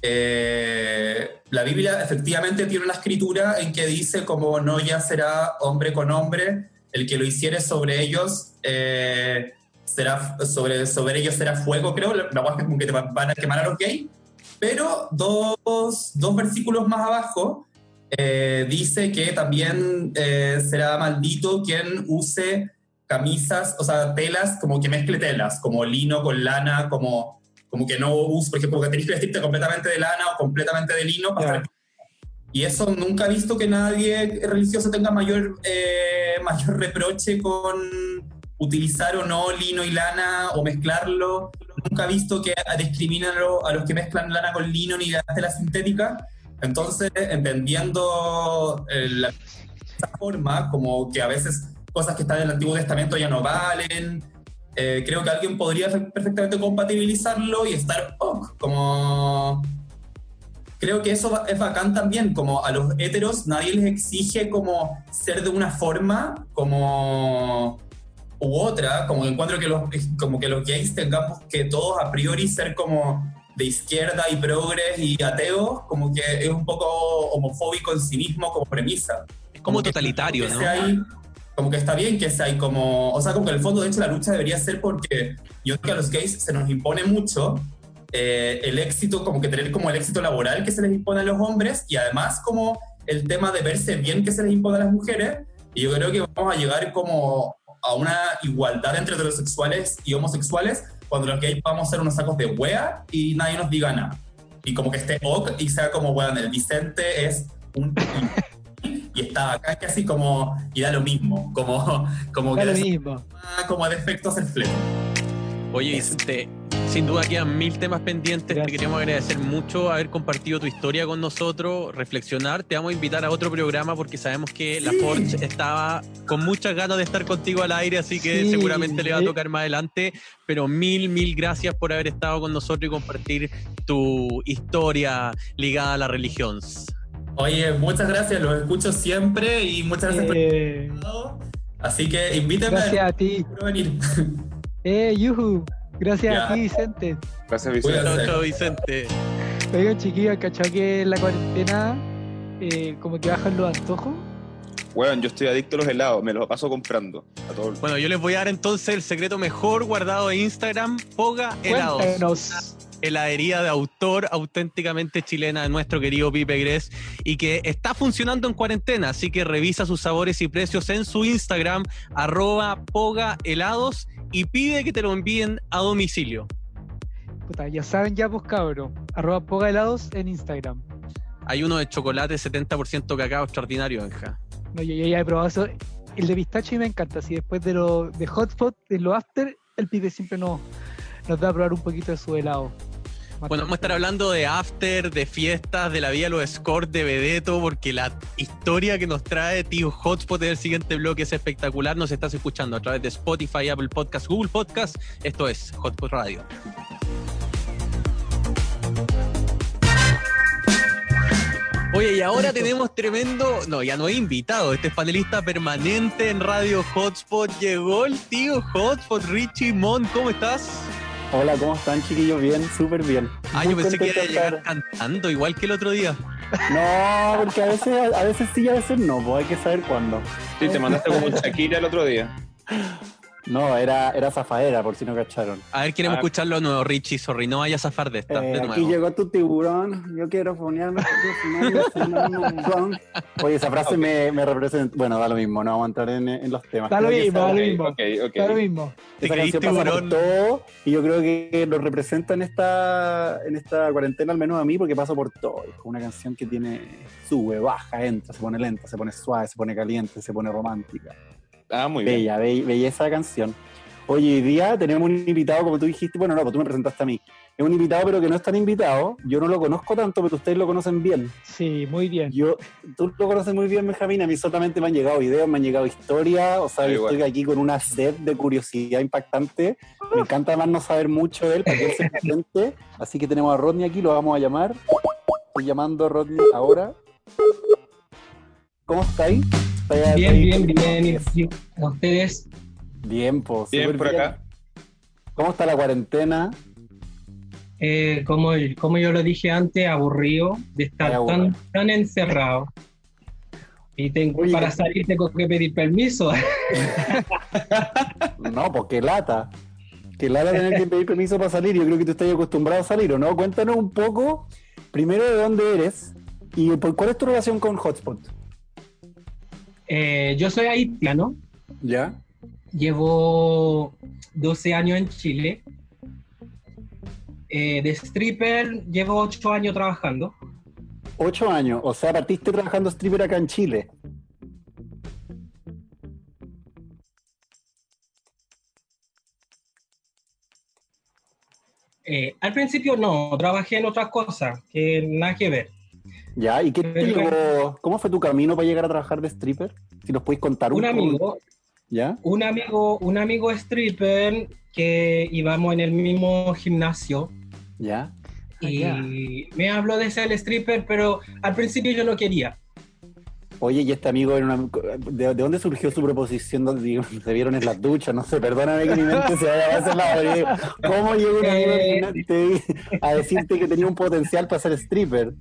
eh, la Biblia efectivamente tiene una escritura en que dice como no ya será hombre con hombre, el que lo hiciere sobre ellos será sobre, sobre ellos será fuego, creo, la guay que como que te va- van a quemar a los gays. Pero dos, dos versículos más abajo eh, dice que también eh, será maldito quien use camisas, o sea, telas, como que mezcle telas, como lino con lana, como, como que no uso, por ejemplo, que tenés que vestirte completamente de lana o completamente de lino para estar- Y eso nunca he visto que nadie religioso tenga mayor, eh, mayor reproche con utilizar o no lino y lana o mezclarlo. Nunca he visto que discriminan a lo- a los que mezclan lana con lino ni la tela sintética. Entonces, entendiendo eh, la esa forma, como que a veces cosas que están en el Antiguo Testamento ya no valen. eh, creo que alguien podría fe- perfectamente compatibilizarlo y estar ok, como... Creo que eso es bacán también, como a los héteros nadie les exige como ser de una forma como u otra, como encuentro que los, como que los gays tengamos que todos a priori ser como de izquierda y progres y ateos, como que es un poco homofóbico en sí mismo como premisa Es como que- totalitario, que ¿no? ahí- como que está bien que sea ahí como, o sea, como que en el fondo de hecho la lucha debería ser porque yo creo que a los gays se nos impone mucho eh, el éxito, como que tener como el éxito laboral que se les impone a los hombres y además como el tema de verse bien que se les impone a las mujeres y yo creo que vamos a llegar como a una igualdad entre heterosexuales y homosexuales cuando los gays vamos a ser unos sacos de wea y nadie nos diga nada. Y como que esté ok y sea como, weón, el Vicente es un y está acá casi como y da lo mismo como como Da que lo mismo. como defectos el fleco Oye, Vicente, sin duda quedan mil temas pendientes. Te Gracias. queremos agradecer mucho haber compartido tu historia con nosotros, reflexionar. Te vamos a invitar a otro programa porque sabemos que la. Forge estaba con muchas ganas de estar contigo al aire, así que Sí. seguramente le va a tocar más adelante. Pero mil, mil gracias por haber estado con nosotros y compartir tu historia ligada a la religión. oye muchas gracias los escucho siempre y muchas gracias Eh, por todo así que invítenme gracias a ti. por venir Eh, yuhu. Gracias Ya. a ti, Vicente. Gracias, Vicente. Chao, chao, Vicente. Oigan, chiquillos, ¿cachado que en la cuarentena eh, como que bajan los antojos? Weón, yo estoy adicto a los helados, me los paso comprando. A todo el- Bueno, yo les voy a dar entonces el secreto mejor guardado de Instagram, Poga Helados. Cuéntanos. heladería de autor auténticamente chilena de nuestro querido Pipe Gres y que está funcionando en cuarentena, así que revisa sus sabores y precios en su Instagram, arroba Poga Helados y pide que te lo envíen a domicilio. Puta, ya saben ya, pues cabro. Arroba poga helados en Instagram. Hay uno de chocolate 70% cacao extraordinario, Benja. No, yo, yo ya he probado eso. El de pistacho y me encanta. Así después de lo de hotspot, de lo after, el pibe siempre nos, nos da a probar un poquito de su helado. Bueno, vamos a estar hablando de after, de fiestas, de la vida de los scores de Vedeto, porque la historia que nos trae Tío Hotspot en el siguiente bloque es espectacular. Nos estás escuchando a través de Spotify, Apple Podcast, Google Podcast. Esto es Hotspot Radio. Oye, y ahora tenemos tremendo, no, ya no he invitado, este es panelista permanente en Radio Hotspot. Llegó el tío Hotspot, Richie Mon, ¿cómo estás? Hola, ¿cómo están, chiquillos? Bien, súper bien. Ah, Muy yo pensé que iba a llegar cantando, igual que el otro día. No, porque a veces, a veces sí y a veces no, pues hay que saber cuándo. Sí, te mandaste como Shakira el otro día. No, era, era zafaera, por si no cacharon. A ver, queremos Ah. escucharlo de nuevo, Richie, sorry, no vayas a zafar de esta, Eh, de aquí llegó tu tiburón, yo quiero fonearme. Oye, esa frase me, me representa. Bueno, da lo mismo, no vamos a entrar en, en los temas. Da lo mismo, da lo mismo. ok, ok. Da lo mismo. Te Esa creí canción pasa por tiburón. todo y yo creo que lo representa en esta, en esta cuarentena, al menos a mí, porque paso por todo. Es como una canción que tiene sube, baja, entra, se pone lenta, se pone suave, se pone caliente, se pone romántica. Ah, muy bien. Bella, be- belleza canción. Oye, hoy día tenemos un invitado, como tú dijiste, bueno, no, pues tú me presentaste a mí. Es un invitado, pero que no es tan invitado. Yo no lo conozco tanto, pero ustedes lo conocen bien. Sí, muy bien. Yo, tú lo conoces muy bien, Benjamín. A mí solamente me han llegado videos, me han llegado historias. O sea, Ah, yo estoy aquí con una sed de curiosidad impactante. Me encanta más no saber mucho de él para que él se presente. Así que tenemos a Rodney aquí, lo vamos a llamar. Estoy llamando a Rodney ahora. ¿Cómo estáis? ¿Estáis- Bien, bien, bien. ¿Y a ustedes? Bien, pues. Bien acá. ¿Cómo está la cuarentena? Eh, como, como yo lo dije antes, aburrido de estar Ay, tan, tan encerrado. Y tengo, Oye, para salir tengo que pedir permiso. No, pues qué lata. Qué lata tener que pedir permiso para salir. Yo creo que tú estás acostumbrado a salir, ¿o no? Cuéntanos un poco, primero, de dónde eres y por cuál es tu relación con Hotspot. Eh, yo soy haitiano, ¿Ya? llevo 12 años en Chile. Eh, de stripper llevo ocho años trabajando. Ocho años. O sea, partiste trabajando stripper acá en Chile. Eh, al principio no, trabajé en otras cosas que nada que ver. ¿Ya? ¿Y qué te llevó- ¿Cómo fue tu camino para llegar a trabajar de stripper? Si nos podéis contar un Un poco. amigo, ¿Ya? un amigo, un amigo stripper que íbamos en el mismo gimnasio ¿Ya? Ah, y ya. me habló de ser stripper, pero al principio yo no quería. Oye, y este amigo era una... ¿De, de dónde surgió su proposición? ¿Dónde, digo, se vieron en las duchas, no sé, perdóname que mi mente se vaya a pero digo, ¿Cómo llegó un amigo Eh. a decirte que tenía un potencial para ser stripper?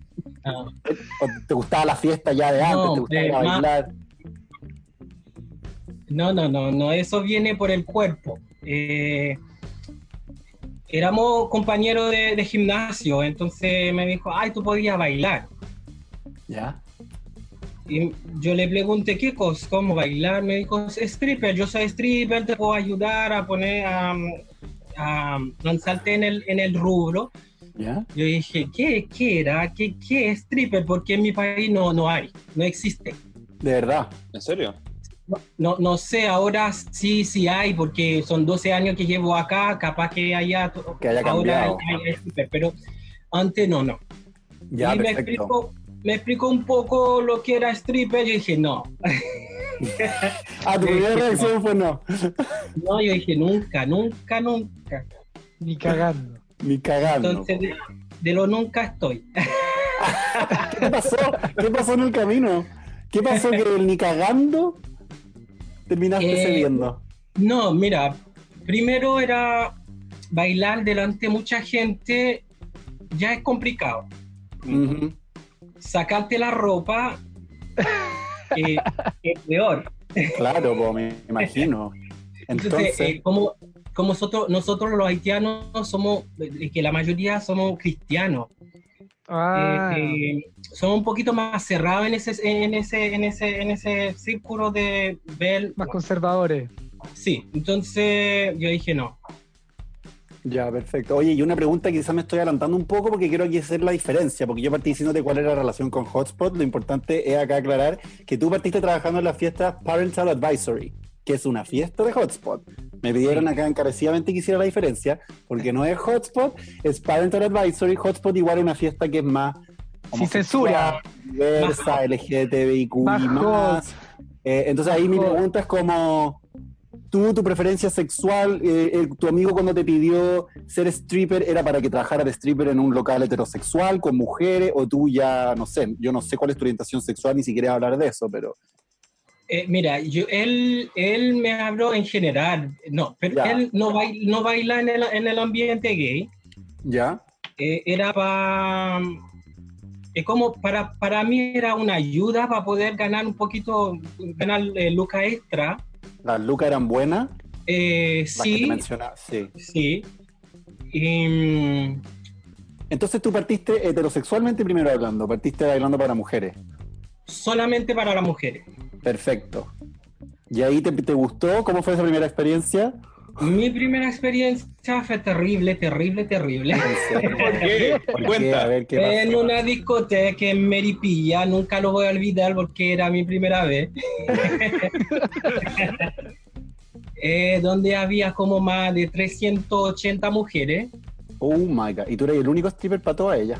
No. ¿O te gustaba la fiesta ya de antes? No, ¿Te gustaba eh, bailar? No, no, no, no, eso viene por el cuerpo. Eh, éramos compañeros de, de gimnasio, entonces me dijo, ay, tú podías bailar. ¿Ya? Y yo le pregunté, ¿qué cosa? ¿Cómo bailar? Me dijo, stripper, yo soy stripper, te puedo ayudar a poner, a, a lanzarte en el, en el rubro. ¿Ya? Yo dije, ¿qué, qué era? ¿Qué, ¿Qué es stripper? Porque en mi país no, no hay, no existe. De verdad. ¿En serio? No, no sé, ahora sí, sí hay, porque son 12 años que llevo acá, capaz que haya, Que haya ahora cambiado. hay- hay stripper, pero antes no, no. Ya, y me perfecto. explicó, me explicó un poco lo que era stripper, yo dije, no, Ah, tu primera reacción fue no. no, yo dije, nunca, nunca, nunca. Ni cagando. Ni cagando. Entonces, de, de lo nunca estoy. ¿Qué pasó? ¿Qué pasó en el camino? ¿Qué pasó que el ni cagando terminaste Eh, cediendo? No, mira, primero era bailar delante de mucha gente, ya es complicado. Ujú. Sacarte la ropa eh, es peor. Claro, po, me imagino. Entonces, Entonces, eh, como, como nosotros, nosotros los haitianos somos, eh, que la mayoría somos cristianos, Ah, eh, eh, somos un poquito más cerrados en ese, en ese, en ese, en ese círculo de ver. más conservadores. Sí, entonces yo dije no. Ya, perfecto. Oye, y una pregunta que quizás me estoy adelantando un poco porque quiero aquí hacer la diferencia, porque yo partí diciéndote cuál era la relación con Hotspot. Lo importante es acá aclarar que tú partiste trabajando en la fiesta Parental Advisory, que es una fiesta de Hotspot. Me pidieron acá encarecidamente que hiciera la diferencia, porque no es Hotspot, es Parental Advisory. Hotspot igual es una fiesta que es más Sin censura. diversa, LGTBIQI Más más. Eh, entonces ahí mi pregunta es como, tú, tu preferencia sexual, eh, eh, tu amigo cuando te pidió ser stripper, ¿era para que trabajara de stripper en un local heterosexual con mujeres? O tú ya, no sé, yo no sé cuál es tu orientación sexual, ni siquiera hablar de eso, pero... Eh, mira, yo, él, él me habló en general, no, pero Ya. él no, baila, no baila en el, en el ambiente gay, ¿Ya? era para... Es como para, para mí era una ayuda para poder ganar un poquito, ganar lucas extra. ¿Las lucas eran buenas? Eh, Las que te sí, sí. sí. Y, mm, Entonces tú partiste heterosexualmente primero hablando, partiste bailando para mujeres. solamente para las mujeres. Perfecto. ¿Y ahí te, te gustó? ¿Cómo fue esa primera experiencia? Mi primera experiencia fue terrible, terrible, terrible. ¿Por qué? ¿Por qué? A ver qué En una discoteca en Meripilla, nunca lo voy a olvidar porque era mi primera vez. Eh, donde había como más de 380 mujeres. Oh my god. Y tú eres el único stripper para todas ellas.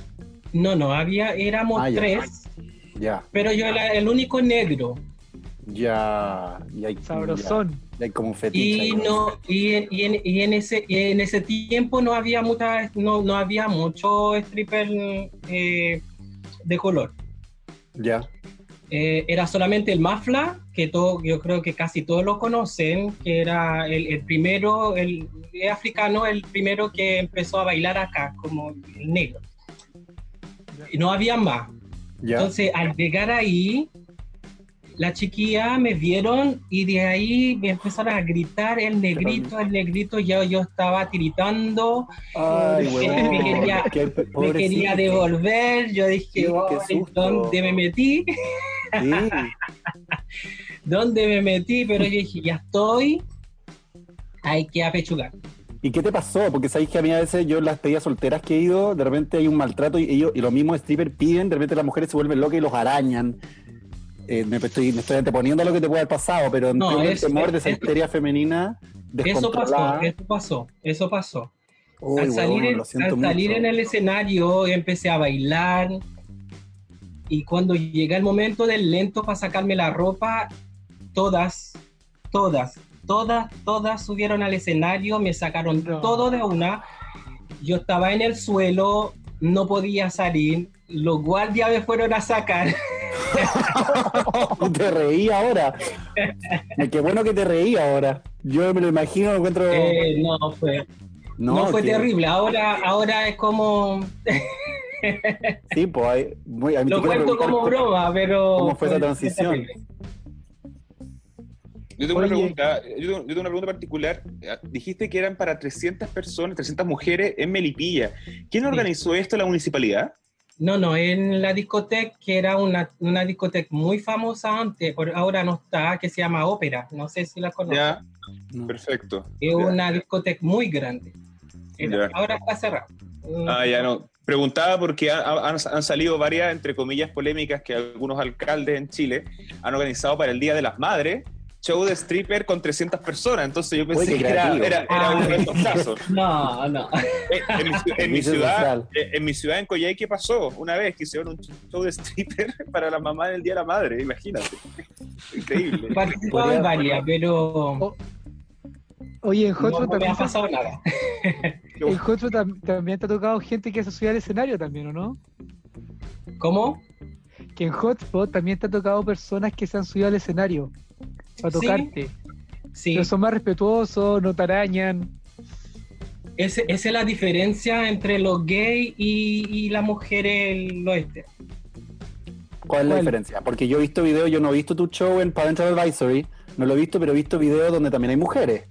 No, no, había, éramos Ah, ya. tres, Ya, pero yo era el único negro. Ya. Y hay, Sabrosón. ya, hay como un fetiche. Y ahí. no, y en, y en- y en ese, y en ese tiempo no había mucha, no, no había mucho stripper eh, de color. Ya. Eh, era solamente el Mafla, que todo, yo creo que casi todos lo conocen, que era el, el primero, el, el africano, el primero que empezó a bailar acá, como el negro. Y no había más. Ya. Entonces, al llegar ahí, la chiquilla me vieron y de ahí me empezaron a gritar el negrito, el negrito, yo, yo estaba tiritando, Ay, me quería- me devolver, yo dije, Sí. ¿dónde me metí? Sí. ¿Dónde me metí? Pero yo dije, ya estoy, hay que apechugar. ¿Y qué te pasó? Porque sabéis que a mí a veces yo en las pedidas solteras que he ido, de repente hay un maltrato y ellos, y los mismos strippers piden, de repente las mujeres se vuelven locas y los arañan. Eh, me, estoy, me estoy anteponiendo a lo que te puede haber pasado, pero No, entiendo el temor de esa eso- histeria femenina Eso pasó, eso pasó, eso pasó. Uy, al salir, en, al salir en el escenario empecé a bailar y cuando llega el momento del lento para sacarme la ropa, todas, todas, todas, todas subieron al escenario, me sacaron No. todo de una. Yo estaba en el suelo, no podía salir, los guardias me fueron a sacar. te reí ahora. Qué bueno que te reí ahora. Yo me lo imagino, me encuentro. Eh, no, fue, no, fue que- terrible. Ahora, ahora es como, Sí, pues hay- muy, a mí lo cuento como broma, pero... ¿Cómo fue esa transición? Yo tengo, una pregunta, yo, tengo, yo tengo una pregunta particular. Eh, Dijiste que eran para 300 personas, 300 mujeres en Melipilla. ¿Quién organizó esto? ¿La municipalidad? No, no, en la discoteca, que era una, una discoteca muy famosa antes, por ahora no está, que se llama Ópera. No sé si la conocen. Ya, No. perfecto. Es Ya. una discoteca muy grande. Era- Ya. Ahora está cerrada. Ah, ya no. Preguntaba porque han, han- han salido varias, entre comillas, polémicas que algunos alcaldes en Chile han organizado para el Día de las Madres, show de stripper con 300 personas. Entonces yo pensé que era, era- era uno de estos casos. No, no. Eh, En, mi, ci- en mi ciudad, eh, en mi ciudad, en Coyhaique, pasó una vez que hicieron un show de stripper para la mamá del Día de la Madre, imagínate. Increíble. Participaba en varias, pero Oye, en no, Hotspot no me también, ha pasado nada. en Hotspot tam- también te ha tocado gente que se sube al escenario también, ¿o no? ¿Cómo? Que en Hotspot también te ha tocado personas que se han subido al escenario para tocarte. Sí, Pero son más respetuosos, no te arañan. ese- esa es la diferencia entre los gays y, y las mujeres el oeste. ¿Cuál es la ¿Cuál? diferencia? Porque yo he visto videos, yo no he visto tu show en Parental Advisory, no lo he visto, pero he visto videos donde también hay mujeres.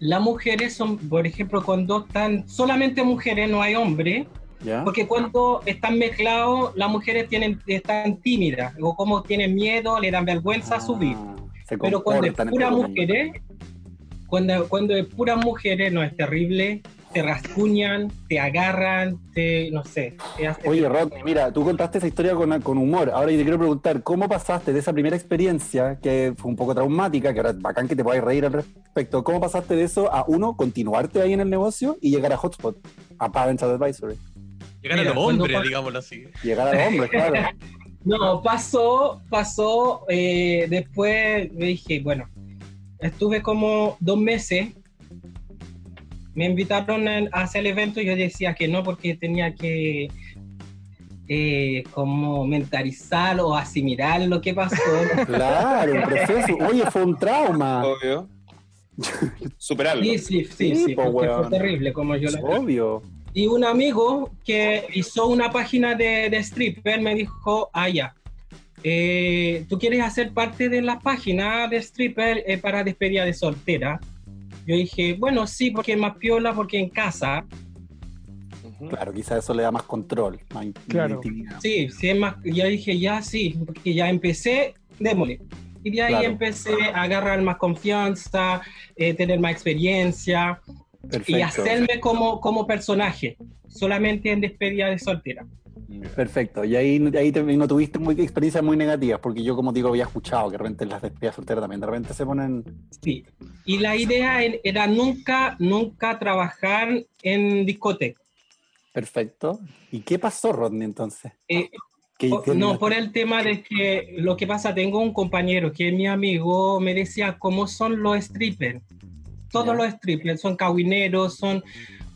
Las mujeres son, por ejemplo, cuando están solamente mujeres, no hay hombres, ¿Ya? porque cuando están mezclados, las mujeres tienen, están tímidas, o como tienen miedo, le dan vergüenza a subir. Ah, se Pero cuando es pura mujeres, cuando, cuando es puras mujeres, no es terrible, te rascuñan, te agarran, te, no sé, te hacen- Oye, Rodney, mira, tú contaste esa historia con, con humor. Ahora yo te quiero preguntar, ¿cómo pasaste de esa primera experiencia, que fue un poco traumática, que ahora es bacán que te podáis reír al respecto, ¿cómo pasaste de eso a, uno, continuarte ahí en el negocio y llegar a Hotspot, a Parental Advisory? Llegar a los hombres, pa- digámoslo así. Llegar a los hombres, claro. No, pasó, pasó, eh, después me dije, bueno, estuve como dos meses, me invitaron a hacer el evento y yo decía que no porque tenía que eh, como mentalizar o asimilar lo que pasó. Claro, un proceso. Oye, fue un trauma. Obvio. Superarlo. Sí, sí, sí, Sí, sí, po, porque fue terrible como yo lo Obvio. Y un amigo que hizo una página de, de stripper me dijo, ah, ya, eh, ¿tú quieres hacer parte de la página de stripper eh, para despedida de soltera? Yo dije, bueno, sí, porque es más piola, porque en casa. Claro, quizás eso le da más control, más in- Claro. intimidad. Sí, sí, es más, yo dije, ya sí, porque ya empecé, démosle. Y de ahí Claro. empecé a agarrar más confianza, eh, tener más experiencia Perfecto. y hacerme como, como personaje, solamente en despedida de soltera. Perfecto. Y ahí, ahí te- no tuviste muy, experiencias muy negativas, porque yo, como digo, había escuchado que de repente las despedidas solteras también de repente se ponen. Sí. Y la idea era nunca, nunca trabajar en discoteca. Perfecto. ¿Y qué pasó, Rodney, entonces? Eh, ¿Qué- po- qué- no, por el tema de que lo que pasa, tengo un compañero que es mi amigo, me decía cómo son los strippers. Todos los strippers son cabineros, son,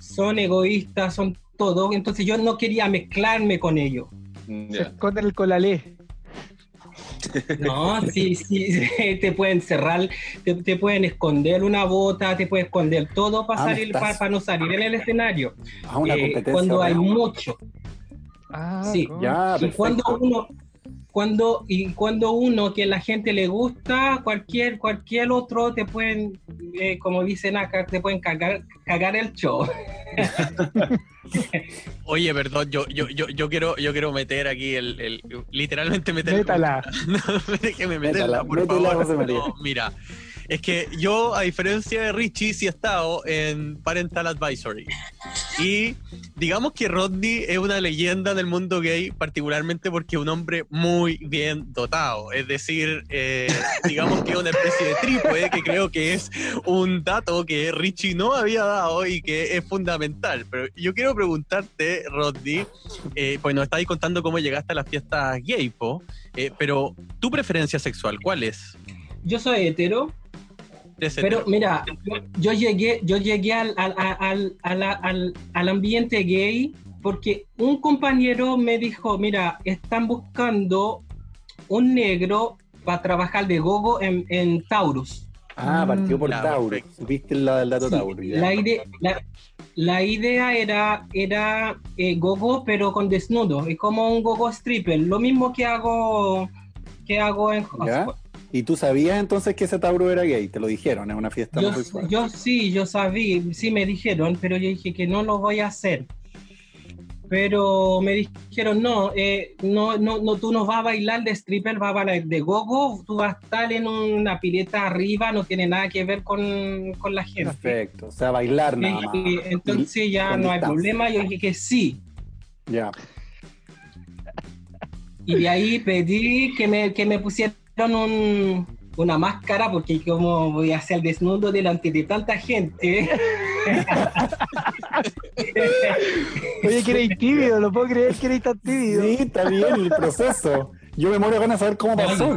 son egoístas, son todo. Entonces yo no quería mezclarme con ellos. Se esconden el colalé. No, sí, sí, te pueden cerrar, te, te pueden esconder una bota, te pueden esconder todo para Ah, salir, para, para no salir en el escenario. Ah, una Eh, competencia. cuando hay mucho. Ah, Sí. Ya, y cuando uno cuando y cuando uno que la gente le gusta cualquier cualquier otro te pueden eh, como dicen acá te pueden cagar cagar el show Oye, perdón, yo, yo, yo, yo quiero, yo quiero meter aquí el, el- literalmente meter Métala. No, déjeme meterla, Métala, por métela, favor. No, mira, Es que yo, a diferencia de Richie, sí he estado en Parental Advisory. Y digamos que Rodney es una leyenda del mundo gay, particularmente porque es un hombre muy bien dotado. Es decir, eh, digamos que es una especie de trípode, que creo que es un dato que Richie no había dado y que es fundamental. Pero yo quiero preguntarte, Rodney, eh, pues nos estáis contando cómo llegaste a las fiestas gay, po, eh, pero tu preferencia sexual, ¿cuál es? Yo soy hetero, pero mira, yo, llegué, yo llegué al, al, al, al, al- al ambiente gay porque un compañero me dijo, mira, están buscando un negro para trabajar de gogo en, en Taurus. Ah, partió por Tauro. perfecto. Supiste la- el dato Sí, Tauro. ya. la, ide- la, la idea era, era eh, gogo, pero con desnudo, es como un gogo stripper, lo mismo que hago, que hago en ¿Ya? ¿Y tú sabías entonces que ese Tauro era gay? Te lo dijeron, es una fiesta Yo, homosexual. yo sí, yo sabía, sí me dijeron, pero yo dije que no lo voy a hacer. Pero me dijeron, no, eh, no, no, no, tú no vas a bailar de stripper, vas a bailar de gogo, tú vas a estar en una pileta arriba, no tiene nada que ver con, con la gente. Perfecto. O sea, bailar nada más. y entonces ya no hay problema, yo dije que sí. Ya. Y de ahí pedí que me, que me pusieran un- una máscara, porque como voy a hacer desnudo delante de tanta gente. Oye, que eres tímido, no puedo creer que eres tan tímido. Sí, está bien el proceso. Yo me muero de ganas de saber cómo pasó.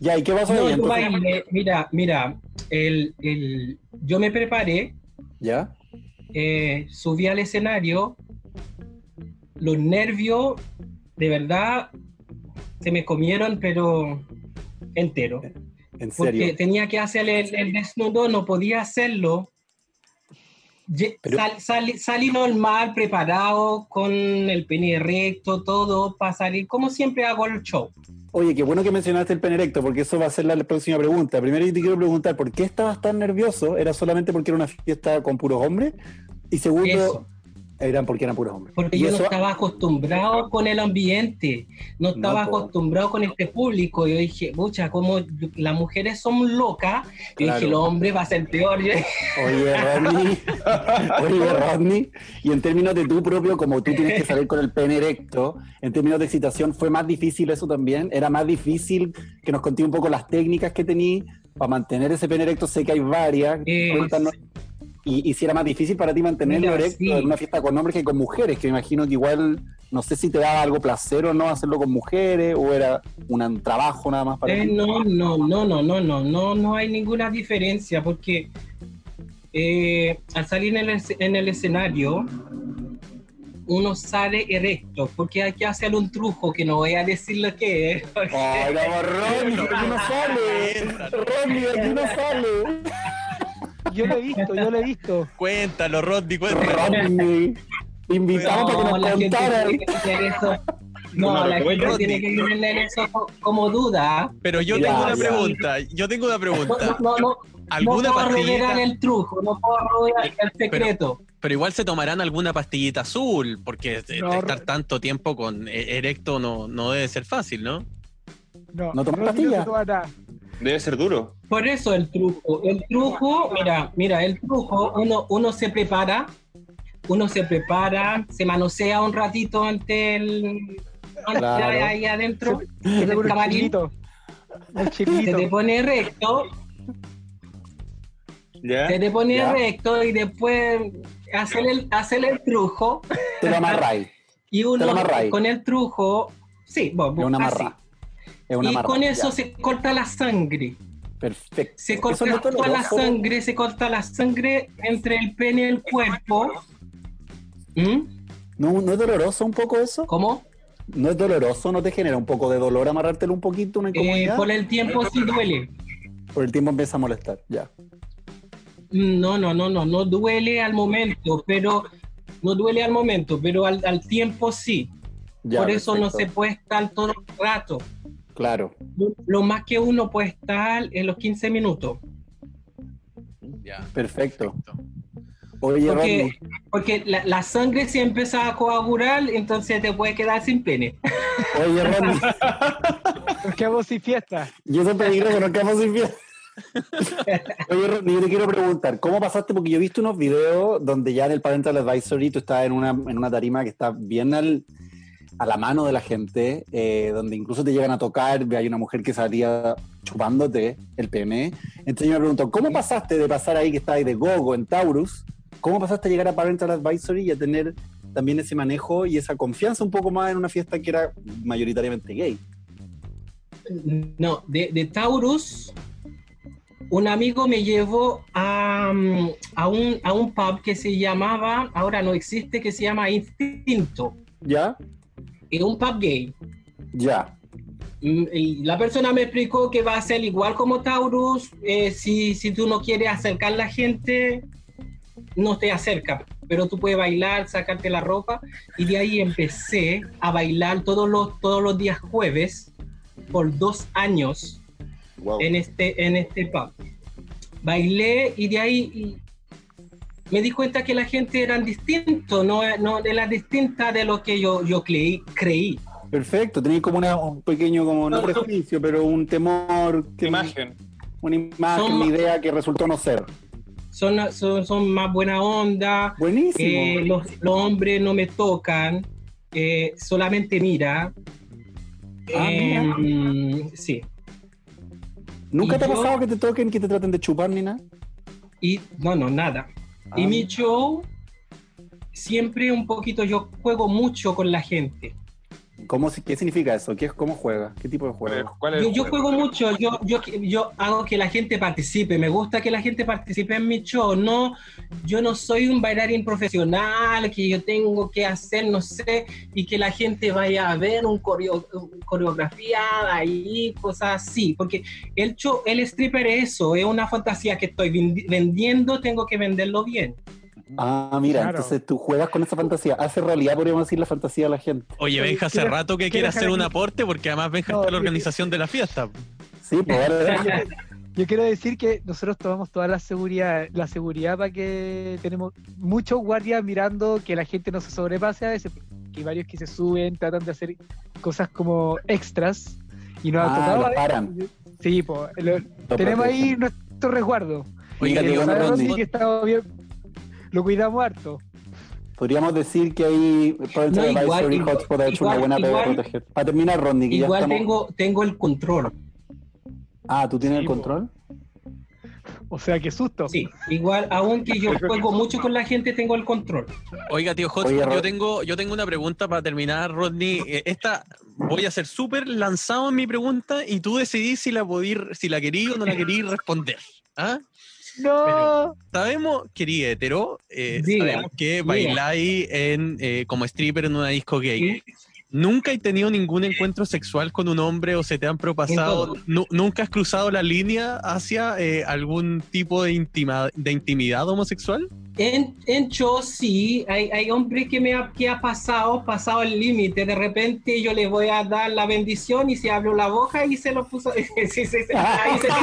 Ya, ¿y qué pasó No, ahí mira, mira, el, el- yo me preparé, ¿Ya? eh, subí al escenario, los nervios, de verdad, se me comieron, pero entero. En Porque serio. tenía que hacer el, el desnudo, no podía hacerlo. Pero- sal- salí, salí normal, preparado, con el pene recto, todo, para salir, como siempre hago el show. Oye, qué bueno que mencionaste el pene erecto, porque eso va a ser la próxima pregunta. Primero yo te quiero preguntar, ¿por qué estabas tan nervioso? ¿Era solamente porque era una fiesta con puros hombres? Y segundo, Eso. Eran porque eran puros hombres. Porque Y yo eso- no estaba acostumbrado con el ambiente, no estaba po. acostumbrado con este público. Yo dije, mucha, como las mujeres son locas, yo Claro. dije, los hombres va a ser peor. Yo- Oye, Rodney, oye, Rodney, y en términos de tú propio, como tú tienes que salir con el pene erecto, en términos de excitación, ¿fue más difícil eso también? ¿Era más difícil que nos conté un poco las técnicas que tení para mantener ese pene erecto? Sé que hay varias. Eh, Cuéntanos. Y, y si era más difícil para ti mantenerlo Mira, erecto sí. en una fiesta con hombres que con mujeres, que me imagino que igual, no sé si te daba algo placer o no hacerlo con mujeres, o era un trabajo nada más para Eh, ti. no, no, no, no, no, no, no, no hay ninguna diferencia porque eh, al salir en el, en el escenario uno sale erecto porque hay que hacer un truco que no voy a decir lo que es. Ay, no, Rodney, de aquí no sale. Rodney, de aquí no sale. Yo lo he visto, yo lo he visto. Cuéntalo, Rodney, cuéntalo. Rodney. Invitamos para que la nos eso. No, No, la no, gente Rodney. tiene que tener eso co- como duda. Pero yo Ya, tengo una ya. pregunta, yo tengo una No, pregunta. no, no, ¿Alguna no puedo revelar el truco, no puedo revelar el secreto. Pero igual se tomarán alguna pastillita azul, porque de- de No, estar tanto tiempo con e- erecto no, no debe ser fácil, ¿no? No, ¿No tomas no, pastillas? Debe ser duro. Por eso el truco. El truco, mira, mira, el truco, uno, uno se prepara, uno se prepara, se manosea un ratito ante el ante Claro. ahí adentro, Se el camarín, chilito. Un se te pone recto, se te pone recto y después hacer el, hacer el truco Te lo amarráis. y Te lo uno con el truco, sí, Es bo- una así. Amarra. Es una Y con eso ya. se corta la sangre. Perfecto. Se corta no es toda la sangre, se corta la sangre entre el pene y el cuerpo. ¿Mm? ¿No, ¿No es doloroso un poco eso? ¿Cómo? ¿No es doloroso? ¿No te genera un poco de dolor amarrártelo un poquito, una Eh, incomodidad? por el tiempo sí duele. Por el tiempo empieza a molestar, ya. No, no, no, no, no duele al momento, pero no duele al momento, pero al, al tiempo sí. ya por eso no se puede estar todo el rato. Claro. Lo, más que uno puede estar en los 15 minutos. Ya. Perfecto. Oye, Porque, porque la, la sangre se empieza a coagular, entonces te puede quedar sin pene. oye, Rodney, Nos quedamos sin fiesta. Y eso es peligroso, nos quedamos sin fiesta. Oye, Rodney, yo te quiero preguntar, ¿cómo pasaste? Porque yo he visto unos videos donde ya en el Parental Advisory tú estás en una, en una tarima que está bien al, a la mano de la gente, eh, donde incluso te llegan a tocar, hay una mujer que salía chupándote el pene. Entonces yo me pregunto, ¿cómo pasaste de pasar ahí que estabas de gogo en Taurus? ¿Cómo pasaste a llegar a Parental Advisory y a tener también ese manejo y esa confianza un poco más en una fiesta que era mayoritariamente gay? No, de, de Taurus, un amigo me llevó a, mm, a, un, a un pub que se llamaba, ahora no existe, que se llama Instinto. ¿Ya? Es un pub gay. Ya. Mm, Y la persona me explicó que va a ser igual como Taurus. eh, si, si tú no quieres acercar la gente, no te acerca. Pero tú puedes bailar, sacarte la ropa. Y de ahí empecé a bailar todos los, todos los días jueves por dos años Wow. en este, en este pub. Bailé y de ahí me di cuenta que la gente era distinto, no, no era distinta de lo que yo, yo creí, creí. Perfecto, tenéis como una, un pequeño, como no prejuicio, pero un temor, que- Imagen. una imagen, Son una idea que resultó no ser. Son, son, son más buena onda, Buenísimo. eh, los, los hombres no me tocan, eh, solamente mira. Ah, Eh, sí. ¿Nunca y te ha pasado que te toquen, que te traten de chupar ni nada? Y no, no, nada. Ah. Y mi show, siempre un poquito, yo juego mucho con la gente. ¿Cómo, ¿Qué significa eso? ¿Qué, es- ¿Cómo juega? ¿Qué tipo de ¿Cuál es- juego? cuál es Yo, el yo juego mucho, yo, yo, yo hago que la gente participe, me gusta que la gente participe en mi show, no, yo no soy un bailarín profesional que yo tengo que hacer, no sé, y que la gente vaya a ver un coreo, coreografía ahí, cosas así, porque el show, el stripper es eso, es una fantasía que estoy vendi- vendiendo, tengo que venderlo bien. Ah, mira, Claro. entonces tú juegas con esa fantasía. Hace realidad, podríamos decir, la fantasía de la gente. Oye, Benja, hace rato que quiere hacer un aporte porque además Benja No, está en la organización de la fiesta. Sí, pues dale. Yo quiero decir que nosotros tomamos toda la seguridad, la seguridad para que tenemos muchos guardias mirando que la gente no se sobrepase a veces, porque hay varios que se suben, tratan de hacer cosas como extras y nos ha Ah, tocado. los a veces- paran. Sí, pues, tenemos ahí nuestro resguardo. Oiga, Y lo sabe Rodney. Rodney que está bien, lo cuidamos harto. Podríamos decir que ahí Parental No, igual- Advisory igual- Hotspot ha hecho igual- una buena pega de proteger. Para terminar, Rodney, que ya Igual estamos... tengo, tengo el control. Ah, ¿tú tienes Sí, el control? O sea, qué susto. Sí, igual, aunque yo juego mucho con la gente, tengo el control. Oiga, tío Hotspot, Oye, yo tengo, yo tengo una pregunta para terminar, Rodney. Eh, Esta voy a ser súper lanzado en mi pregunta y tú decidís si la podí, si la querí o no la querí responder. ¿Ah? No. Sabemos, querida hetero, eh, Diga, sabemos que bailáis en, eh, como stripper en una disco gay. ¿Nunca has tenido ningún encuentro sexual con un hombre o se te han propasado? ¿Nunca has cruzado la línea hacia eh, algún tipo de, intima- de intimidad homosexual? En, en sí, hay, hay hombres que me ha, que ha pasado, pasado el límite. De repente yo le voy a dar la bendición y se abrió la boca y se lo puso. sí, sí, sí, ahí se.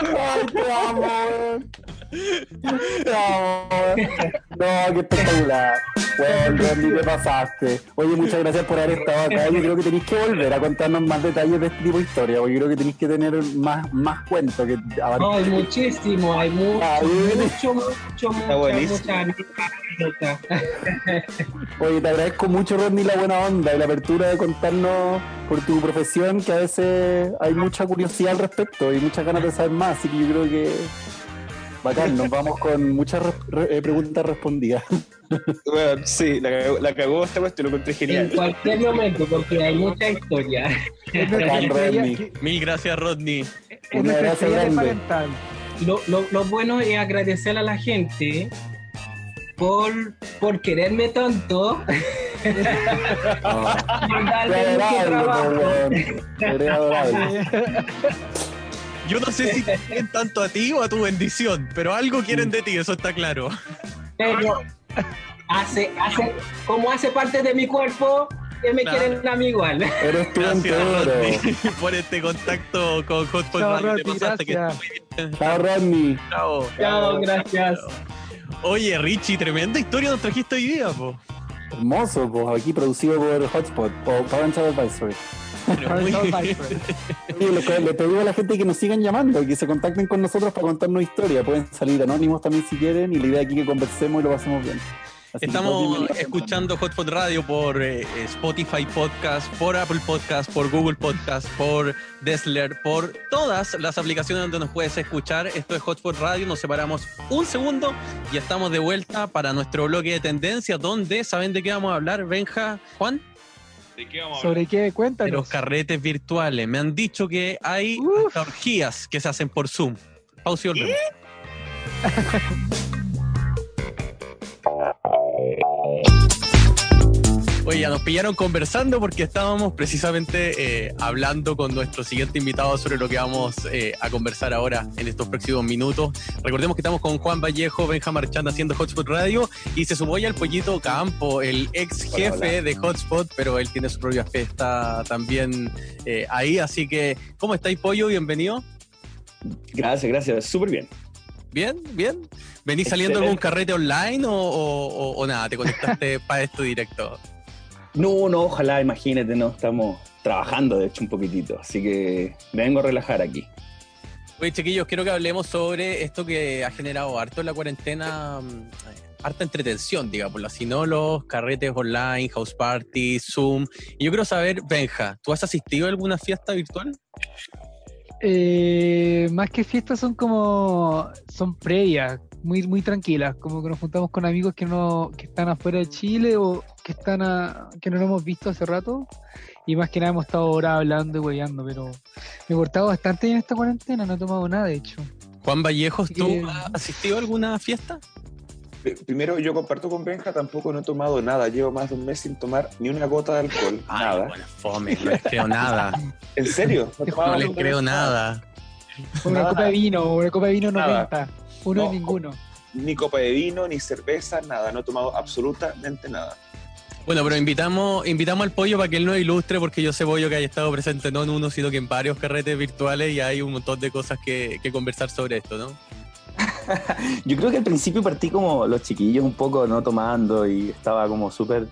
¡Ay, No, qué espectacular. Bueno, Rodney, te pasaste. Oye, muchas gracias por haber estado acá. Yo creo que tenéis que volver a contarnos más detalles de este tipo de historia, porque yo creo que tenéis que tener más, más cuento que No, hay muchísimo, hay mucho, Ah, bien. mucho, mucho, mucha, buenísimo. mucha anécdota. Oye, te agradezco mucho, Rodney, la buena onda y la apertura de contarnos por tu profesión, que a veces hay mucha curiosidad al respecto y muchas ganas de saber más, así que yo creo que bacán, nos vamos con muchas re- re- eh, preguntas respondidas. Bueno, sí, la cagó, la cagó esta cuestión, lo encontré En genial. cualquier momento, porque hay mucha historia. Mil gracias, Rodney. Una nuestra gracia estrella de grande. Lo, lo, lo bueno es agradecer a la gente por, por quererme tanto. por Qué darle mucho adorable, trabajo. adorable. Yo no sé si te quieren tanto a ti o a tu bendición, pero algo quieren de ti, eso está claro. Pero hace, hace, como hace parte de mi cuerpo, que me Claro. quieren a mí igual. Eres tú Gracias, entero. Rodney, por este contacto con Hotspot Chao, Radio. Te pasaste, que gracias. estés muy bien. Chao, Rodney. Chao. Chao, gracias. Oye, Richie, tremenda historia nos trajiste hoy día, po. Hermoso, pues aquí producido por Hotspot o Parental Advisory. Pero muy- le, pedimos a la gente que nos sigan llamando, que se contacten con nosotros para contarnos historia. Pueden salir anónimos también si quieren y la idea aquí es que conversemos y lo pasemos bien. Así Estamos escuchando Hotspot Radio por eh, Spotify Podcast, por Apple Podcast, por Google Podcast, por Dessler, por todas las aplicaciones donde nos puedes escuchar. Esto es Hotspot Radio. Nos separamos un segundo y estamos de vuelta para nuestro bloque de tendencias, donde saben de qué vamos a hablar, Benja, Juan, ¿De qué vamos a hablar? ¿Sobre qué? de los Cuéntanos. carretes virtuales. Me han dicho que hay hasta orgías que se hacen por Zoom. Pausa y volvemos. Oye, ya nos pillaron conversando porque estábamos precisamente eh, hablando con nuestro siguiente invitado sobre lo que vamos eh, a conversar ahora en estos próximos minutos. Recordemos que estamos con Juan Vallejo, Benja Marchand haciendo Hotspot Radio y se sumó ya el Pollito Campo, el ex jefe Hola, hola. de Hotspot, pero él tiene su propia fiesta también eh, ahí. Así que, ¿cómo estáis, Pollo? Bienvenido. Gracias, gracias. Súper bien. ¿Bien? ¿Bien? ¿Venís saliendo algún carrete online o, o- o- o nada? ¿Te conectaste para esto directo? No, no, ojalá, imagínate, no, estamos trabajando de hecho un poquitito, así que me vengo a relajar aquí. Oye, chiquillos, quiero que hablemos sobre esto que ha generado harto en la cuarentena, mm, eh, harta entretención, digámoslo así, ¿no? Los carretes online, house parties, Zoom. Y yo quiero saber, Benja, ¿tú has asistido a alguna fiesta virtual? Eh, más que fiestas son como son previas, muy muy tranquilas, como que nos juntamos con amigos que no que están afuera de Chile o que están a- que no lo hemos visto hace rato y más que nada hemos estado ahora hablando y hueveando, pero me he cortado bastante en esta cuarentena, no he tomado nada de hecho. Juan Vallejos, ¿tú has asistido a alguna fiesta? Pri- Primero, yo comparto con Benja, tampoco no he tomado nada. Llevo más de un mes sin tomar ni una gota de alcohol. nada. bueno, fome, no les creo nada. ¿En serio? ¿No, No les creo nada. Una copa de vino, una copa de vino Nada. 90, uno No. de ninguno. Ni copa de vino, ni cerveza, nada. No he tomado absolutamente nada. Bueno, pero invitamos, invitamos al pollo para que él nos ilustre, porque yo sé, pollo, que haya estado presente no en uno, sino que en varios carretes virtuales y hay un montón de cosas que, que conversar sobre esto, ¿no? Yo creo que al principio partí como los chiquillos un poco no tomando y estaba como súper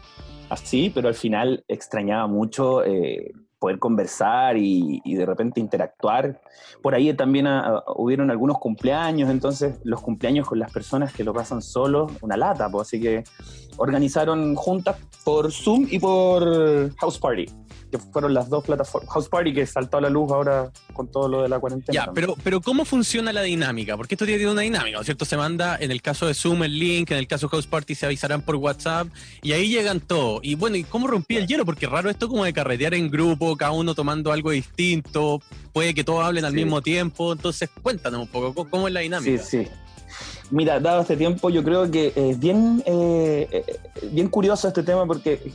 así, pero al final extrañaba mucho eh, poder conversar y, y de repente interactuar. Por ahí también ah, ah, hubieron algunos cumpleaños, entonces los cumpleaños con las personas que lo pasan solos, una lata, pues, así que organizaron juntas por Zoom y por House Party, que fueron las dos plataformas. House Party que saltó a la luz ahora con todo lo de la cuarentena. Ya, también. pero, pero ¿cómo funciona la dinámica? Porque esto tiene una dinámica, ¿no es cierto? Se manda, en el caso de Zoom, el link, en el caso de House Party se avisarán por WhatsApp y ahí llegan todos. Y bueno, ¿y cómo rompí el hielo? Porque raro esto como de carretear en grupo, cada uno tomando algo distinto, puede que todos hablen al Sí. mismo tiempo, entonces cuéntanos un poco, ¿cómo- ¿cómo es la Sí, dinámica? sí. Mira, dado este tiempo, yo creo que es bien, eh, eh, bien curioso este tema porque,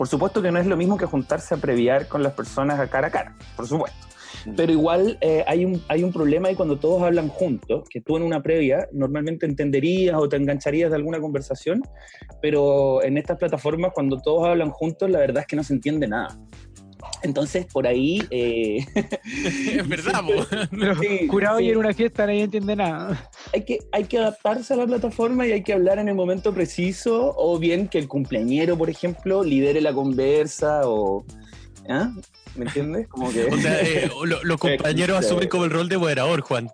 por supuesto que no es lo mismo que juntarse a previar con las personas a cara a cara, por supuesto. Pero igual eh, hay, un, hay un problema ahí cuando todos hablan juntos, que tú en una previa normalmente entenderías o te engancharías de alguna conversación, pero en estas plataformas cuando todos hablan juntos, la verdad es que no se entiende nada. Entonces, por ahí... eh, es verdad, Sí, curado sí. y en una fiesta nadie entiende nada. hay que, hay que adaptarse a la plataforma y hay que hablar en el momento preciso, o bien que el cumpleañero, por ejemplo, lidere la conversa, o... ¿ah? ¿Me entiendes? Como que... O sea, eh, lo- los compañeros asumen como el rol de moderador, Juan.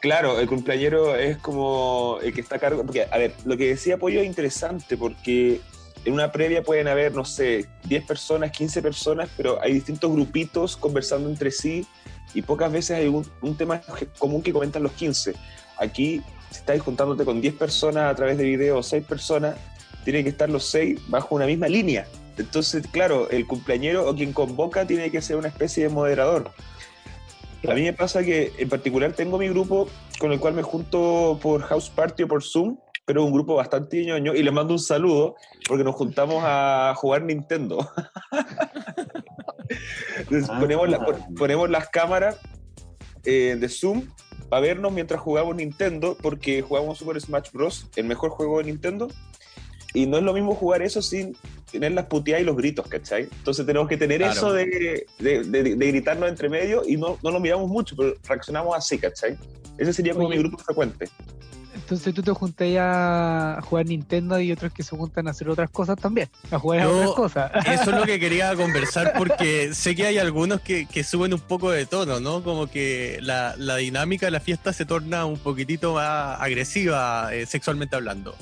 Claro, el cumpleañero es como el que está a cargo. Porque, a ver, lo que decía Pollo es interesante porque en una previa pueden haber, no sé, 10 personas, 15 personas, pero hay distintos grupitos conversando entre sí y pocas veces hay un, tema común que comentan los 15. Aquí, si estáis juntándote con 10 personas a través de video o 6 personas, tienen que estar los 6 bajo una misma línea. Entonces, claro, el cumpleañero o quien convoca tiene que ser una especie de moderador. A mí me pasa que en particular tengo mi grupo con el cual me junto por House Party o por Zoom, pero es un grupo bastante ñoño y les mando un saludo porque nos juntamos a jugar Nintendo. Entonces, Ah. ponemos, la- pon- ponemos las cámaras eh, de Zoom para vernos mientras jugamos Nintendo porque jugamos Super Smash Bros., el mejor juego de Nintendo. Y no es lo mismo jugar eso sin tener las puteadas y los gritos, ¿cachai? Entonces tenemos que tener Claro. eso de, de- de- de gritarnos entre medio y no, no lo miramos mucho, pero reaccionamos así, ¿cachai? Ese sería como Oye. mi grupo frecuente. Entonces tú te juntas a jugar Nintendo y otros que se juntan a hacer otras cosas también, a jugar a Yo- otras cosas. Eso es lo que quería conversar porque sé que hay algunos que, que suben un poco de tono, ¿no? Como que la, la dinámica de la fiesta se torna un poquitito más agresiva eh, sexualmente hablando.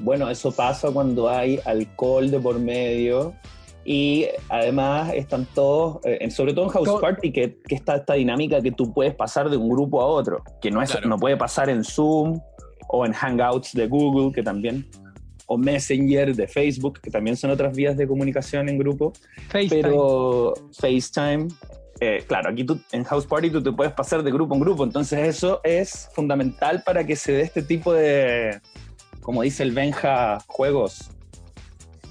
Bueno, eso pasa cuando hay alcohol de por medio y además están todos, eh, sobre todo en House To- Party, que, que está esta dinámica que tú puedes pasar de un grupo a otro, que no, es, Claro. no puede pasar en Zoom o en Hangouts de Google, que también, o Messenger de Facebook, que también son otras vías de comunicación en grupo, FaceTime. pero FaceTime. eh, claro, aquí tú, en House Party tú te puedes pasar de grupo en grupo, entonces eso es fundamental para que se dé este tipo de, como dice el Benja, juegos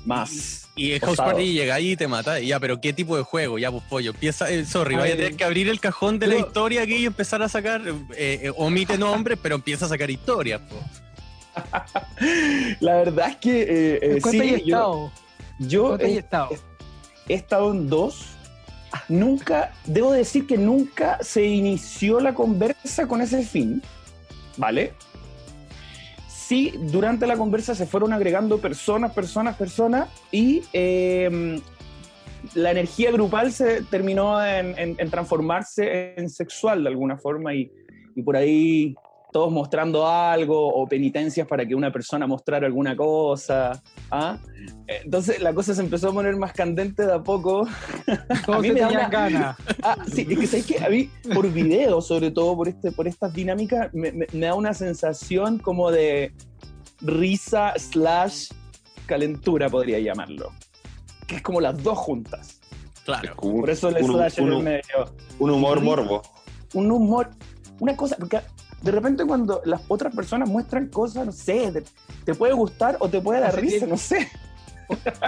más. Y en House. Party llega ahí y te mata. Ya, pero ¿qué tipo de juego? Ya, pues pollo. Empieza, eh, sorry, vaya a tener que abrir el cajón de la historia aquí y empezar a sacar. eh, eh, omite nombres, pero empieza a sacar historias. La verdad es que eh, eh, ¿Cuánto sí, yo, estado? yo ¿Cuánto hay he, estado? he estado en dos. Nunca, debo decir que nunca se inició la conversa con ese fin, ¿vale? Sí, durante la conversa se fueron agregando personas, personas, personas y eh, la energía grupal se terminó en, transformarse en sexual de alguna forma y por ahí todos mostrando algo o penitencias para que una persona mostrara alguna cosa. ¿ah? Entonces la cosa se empezó a poner más candente de a poco Todos mí se me da una- ganas. Ah, sí, es que ¿sabes qué? A mí, por video, sobre todo por, este, por estas dinámicas, me, me- me da una sensación como de risa slash calentura, podría llamarlo. Que es como las dos juntas. Claro. Un, Por eso un- slash en el un- medio. un humor morbo. Un humor, una cosa, porque de repente cuando las otras personas muestran cosas, no sé, te, te puede gustar o te puede dar risa, que- no sé.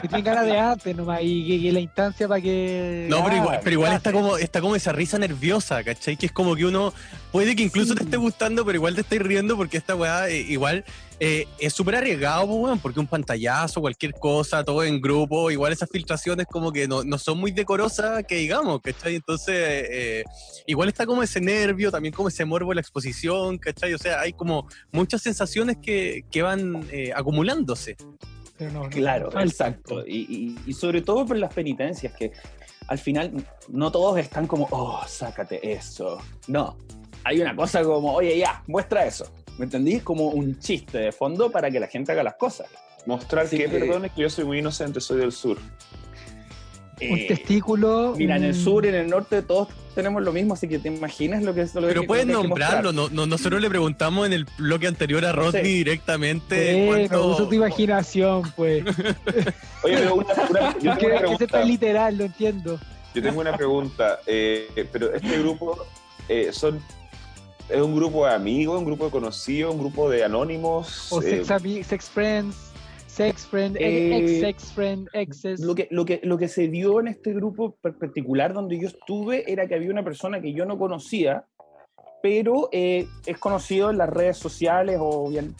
Que tienen ganas de antes nomás y, que- la instancia para que. No, pero igual, pero igual está como, está como esa risa nerviosa, ¿cachai? Que es como que uno puede que incluso te esté gustando, pero igual te estáis riendo porque esta weá eh, igual eh, es súper arriesgado, pues, weón, porque un pantallazo, cualquier cosa, todo en grupo, igual esas filtraciones como que no, no son muy decorosas, que digamos, ¿cachai? Entonces, eh, igual está como ese nervio, también como ese morbo de la exposición, ¿cachai? O sea, hay como muchas sensaciones que, que van eh, acumulándose. Pero no, no, Claro, exacto. Y, y- y sobre todo por las penitencias, que al final no todos están como, oh, sácate eso. No, hay una cosa como, oye, ya, muestra eso. ¿Me entendí? Como un chiste de fondo para que la gente haga las cosas. Mostrar Así que, que- perdón, es que yo soy muy inocente, soy del sur. Un Eh, testículo. Mira, en el un- sur y en el norte todos tenemos lo mismo, así que te imaginas lo que es lo Pero que- que nombrarlo, no, no- nosotros le preguntamos en el bloque anterior a No sé. Rodney directamente Eh, cuánto- usa tu imaginación, pues. Oye, pero una- una- yo, que, tengo una que literal, lo entiendo. yo tengo una pregunta. eh, pero este grupo eh, son es un grupo de amigos, un grupo de conocidos, un grupo de anónimos. O eh, sex, ami- sex friends, sex friend, Eh, ex sex friend, exes. Lo que, lo, que, lo que se dio en este grupo par- particular donde yo estuve era que había una persona que yo no conocía, pero eh, es conocido en las redes sociales o bien.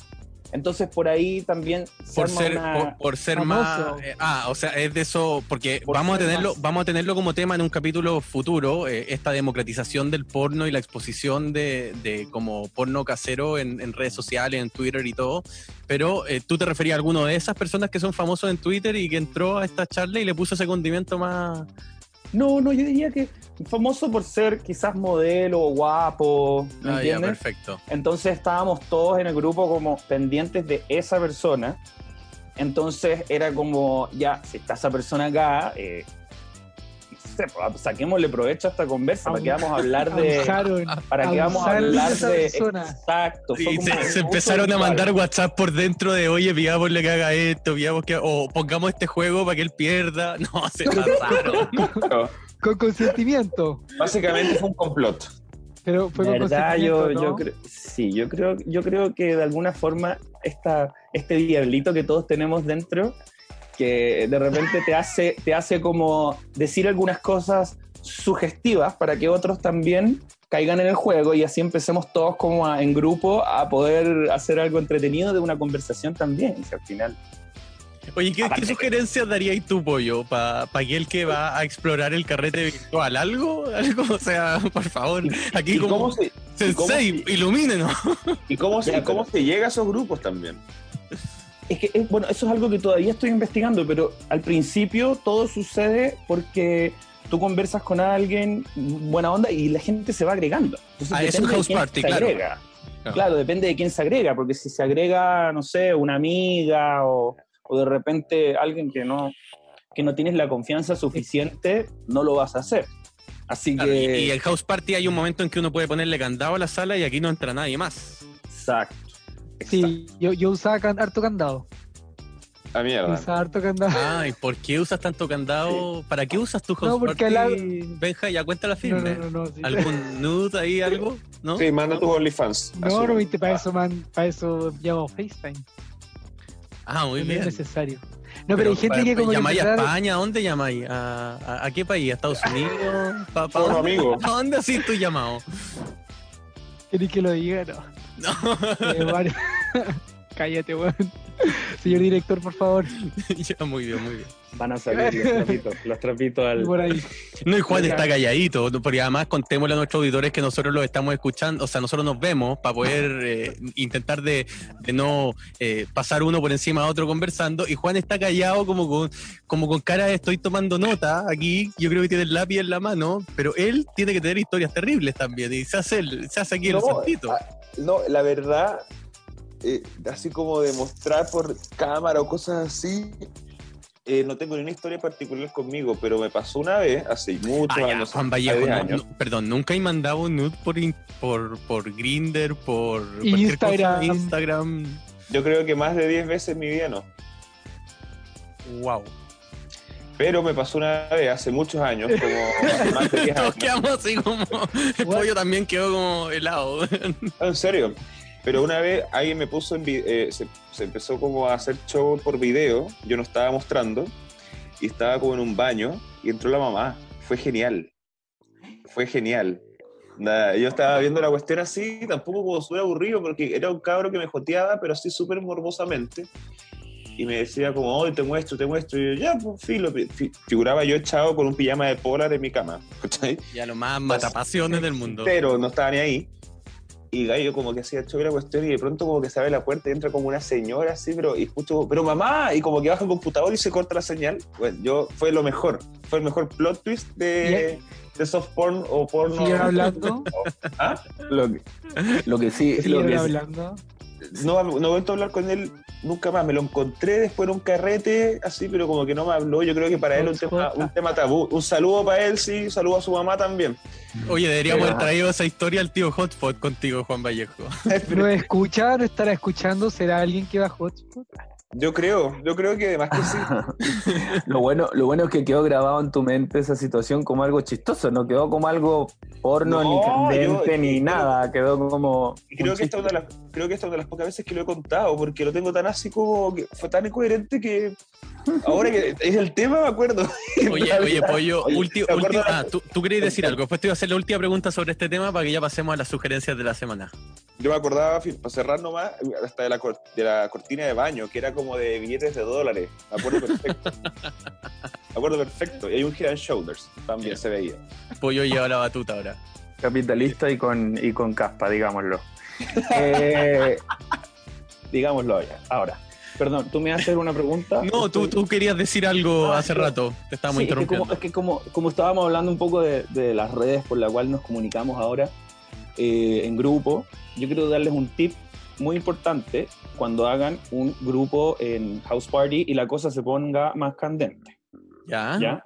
Entonces por ahí también se por ser, por, por ser famoso. más eh, ah o sea es de eso porque Por vamos a tenerlo más- vamos a tenerlo como tema en un capítulo futuro eh, esta democratización del porno y la exposición de, de como porno casero en, en redes sociales en Twitter y todo pero eh, tú te referías a alguno de esas personas que son famosos en Twitter y que entró a esta charla y le puso ese condimento más No, no, yo diría que famoso por ser quizás modelo o guapo, ¿me ah, ya, entiendes? perfecto Entonces estábamos todos en el grupo como pendientes de esa persona. Entonces era como, ya, si está esa persona acá, eh, saquémosle provecho a esta conversa, ¿para qué vamos a hablar de...? ¿Para qué vamos a hablar de...? Exacto. se, un se empezaron a mandar WhatsApp por dentro de, oye, pidámosle que haga esto, pidamos que, o pongamos este juego para que él pierda. No, se pasaron. Con consentimiento. básicamente fue un complot. Pero fue con verdad, yo, consentimiento, yo ¿no? creo, sí, yo creo, yo creo que de alguna forma esta, este diablito que todos tenemos dentro, que de repente te hace, te hace como decir algunas cosas sugestivas para que otros también caigan en el juego y así empecemos todos como a- en grupo a poder hacer algo entretenido de una conversación también, y al final. Oye, ¿qué, sugerencias darías tú, Pollo, para aquel que va a explorar el carrete virtual? ¿Algo? ¿Algo? O sea, por favor, aquí ¿Y como... cómo se, Sensei, se- ilumínenos. ¿Y cómo se, cómo llega a esos grupos también? Es que, bueno, eso es algo que todavía estoy investigando, pero al principio todo sucede porque tú conversas con alguien, buena onda, y la gente se va agregando. Entonces, Ah, es un house party, claro. agrega. Claro. Claro, depende de quién se agrega, porque si se agrega, no sé, una amiga o, o de repente alguien que no, que no tienes la confianza suficiente, no lo vas a hacer. Así Claro, y, que... y el house party hay un momento en que uno puede ponerle candado a la sala y aquí no entra nadie más. Exacto. Sí, yo, yo usaba can- harto candado. A mierda. Usaba harto candado. Ay, ¿por qué usas tanto candado? ¿Para qué usas tu house No, porque party, al Benja? Ya cuenta la No, firme. no, no, no. sí. ¿Algún nude ahí, algo? ¿No? Sí, manda tus OnlyFans. No, no, viste, para eso, man, para eso llamo FaceTime. Ah, muy no es bien. necesario. No, pero, hay gente para- que como ¿Llamáis a España? ¿A dónde llamáis? ¿A, a, a qué país? ¿A Estados Unidos? ¿Pa, pa dónde? amigo. ¿A dónde así tu llamado? ¿Querés que lo diga? No. No. Eh. Cállate, weón. Señor director, por favor. ya, muy bien, muy bien. Van a salir los trapitos, los trapitos al... Por ahí. No, y Juan está calladito, ¿no? porque además contémosle a nuestros auditores que nosotros los estamos escuchando, o sea, nosotros nos vemos para poder eh, intentar de, de no eh, pasar uno por encima de otro conversando, y Juan está callado como con, como con cara de estoy tomando nota aquí, yo creo que tiene el lápiz en la mano, pero él tiene que tener historias terribles también, y se hace, el- se hace aquí el No, santito. ah, no, la verdad, eh, así como demostrar por cámara o cosas así, eh, no tengo ni una historia particular conmigo, pero me pasó una vez, hace muchos Ah, ya, años, Juan hace Vallejo, 10 no- años. no- perdón, nunca he mandado un nude por, in- por, por Grinder, por cosa, Instagram. Instagram. Yo creo que más de 10 veces en mi vida no. Wow. Pero me pasó una vez, hace muchos años, como más de 10 Todos años. quedamos así como. El pollo también quedó como helado. No, en serio. Pero una vez alguien me puso en eh, se, se empezó como a hacer show por video, yo no estaba mostrando, y estaba como en un baño, y entró la mamá. Fue genial. Fue genial. Nada, yo estaba viendo la cuestión así, tampoco como súper aburrido, porque era un cabro que me joteaba, pero así súper morbosamente. Y me decía como, hoy te muestro, te muestro. Y yo, ya, pues, filo. Fi- Figuraba yo echado con un pijama de polar en mi cama, ¿cachai? Ya lo más matapasiones del mundo. pero no estaba ni ahí. Y Gallo como que hacía show la cuestión y de pronto como que se abre la puerta y entra como una señora así, pero y escucho, pero mamá, y como que baja el computador y se corta la señal. Bueno, yo fue lo mejor, fue el mejor plot twist de, de soft porn o porno. Siguieron hablando. ¿Ah? Lo que, lo que sí, lo que sí- hablando. No, no he vuelto a hablar con él nunca más. Me lo encontré después en un carrete, así, pero como que no me habló. Yo creo que para él es un tema, un tema tabú. Un saludo para él, sí, un saludo a su mamá también. Oye, deberíamos Pero- haber traído esa historia al tío Hotspot contigo, Juan Vallejo. ¿No escucha? ¿No estará escuchando? ¿Será alguien que va a hotspot? Yo creo, yo creo que además que sí. lo bueno, lo bueno es que quedó grabado en tu mente esa situación como algo chistoso, no quedó como algo porno, No, ni candente, yo- ni yo- nada, quedó como. Y creo que, esta es una de las, creo que esta es una de las pocas veces que lo he contado, porque lo tengo tan así como que fue tan incoherente que ahora que es el tema me acuerdo. Oye, oye, pollo, Oye, ulti- ¿te acuerdas? ulti- ah, tú, tú querías decir algo. Después te iba a hacer la última pregunta sobre este tema para que ya pasemos a las sugerencias de la semana. Yo me acordaba, para cerrar nomás, hasta de la, de la cortina de baño, que era como de billetes de dólares. Me acuerdo perfecto. me acuerdo perfecto. Y hay un Head and Shoulders, también se veía. Pollo lleva la batuta ahora. Capitalista y con, y con caspa, digámoslo. Eh, digámoslo ya, ahora. Perdón, ¿tú me hacer una pregunta? No, tú, tú querías decir algo Ah, hace rato. Te estábamos Sí, es que interrumpiendo. como, es que como, como estábamos hablando un poco de, de las redes por las cuales nos comunicamos ahora eh, en grupo, yo quiero darles un tip muy importante cuando hagan un grupo en House Party y la cosa se ponga más candente. ¿Ya? ¿ya?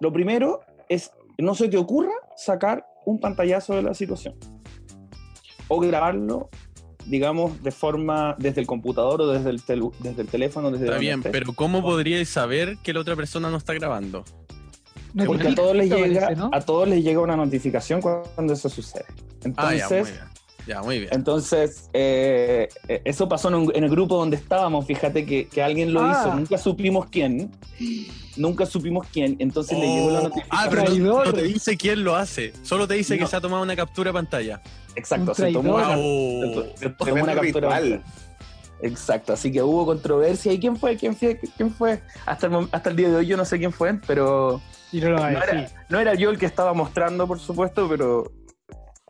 Lo primero es, no se te ocurra sacar un pantallazo de la situación o grabarlo, digamos, de forma desde el computador o desde el, telu- desde el teléfono. Desde Está bien, estés. pero ¿cómo podríais saber que la otra persona no está grabando? no Porque a todos, les llega, parece, ¿no? a todos les llega una notificación cuando eso sucede. Ah, ya, muy Entonces, bien. Ya, muy bien. entonces eh, eh, eso pasó en, un- en el grupo donde estábamos. Fíjate que, que alguien lo Ah. hizo. Nunca supimos quién. Nunca supimos quién. Entonces le llegó la Oh, notificación. ah, pero no, te dice quién lo hace. Solo te dice que se ha tomado una captura de pantalla. Exacto, Un se tomó traidor. una, se tomó una captura. ritual. Exacto, así que hubo controversia. ¿Y quién fue? ¿Quién fue? ¿Quién fue? Hasta el, mom- hasta el día de hoy yo no sé quién fue, pero Y no lo era, no era yo el que estaba mostrando, por supuesto, pero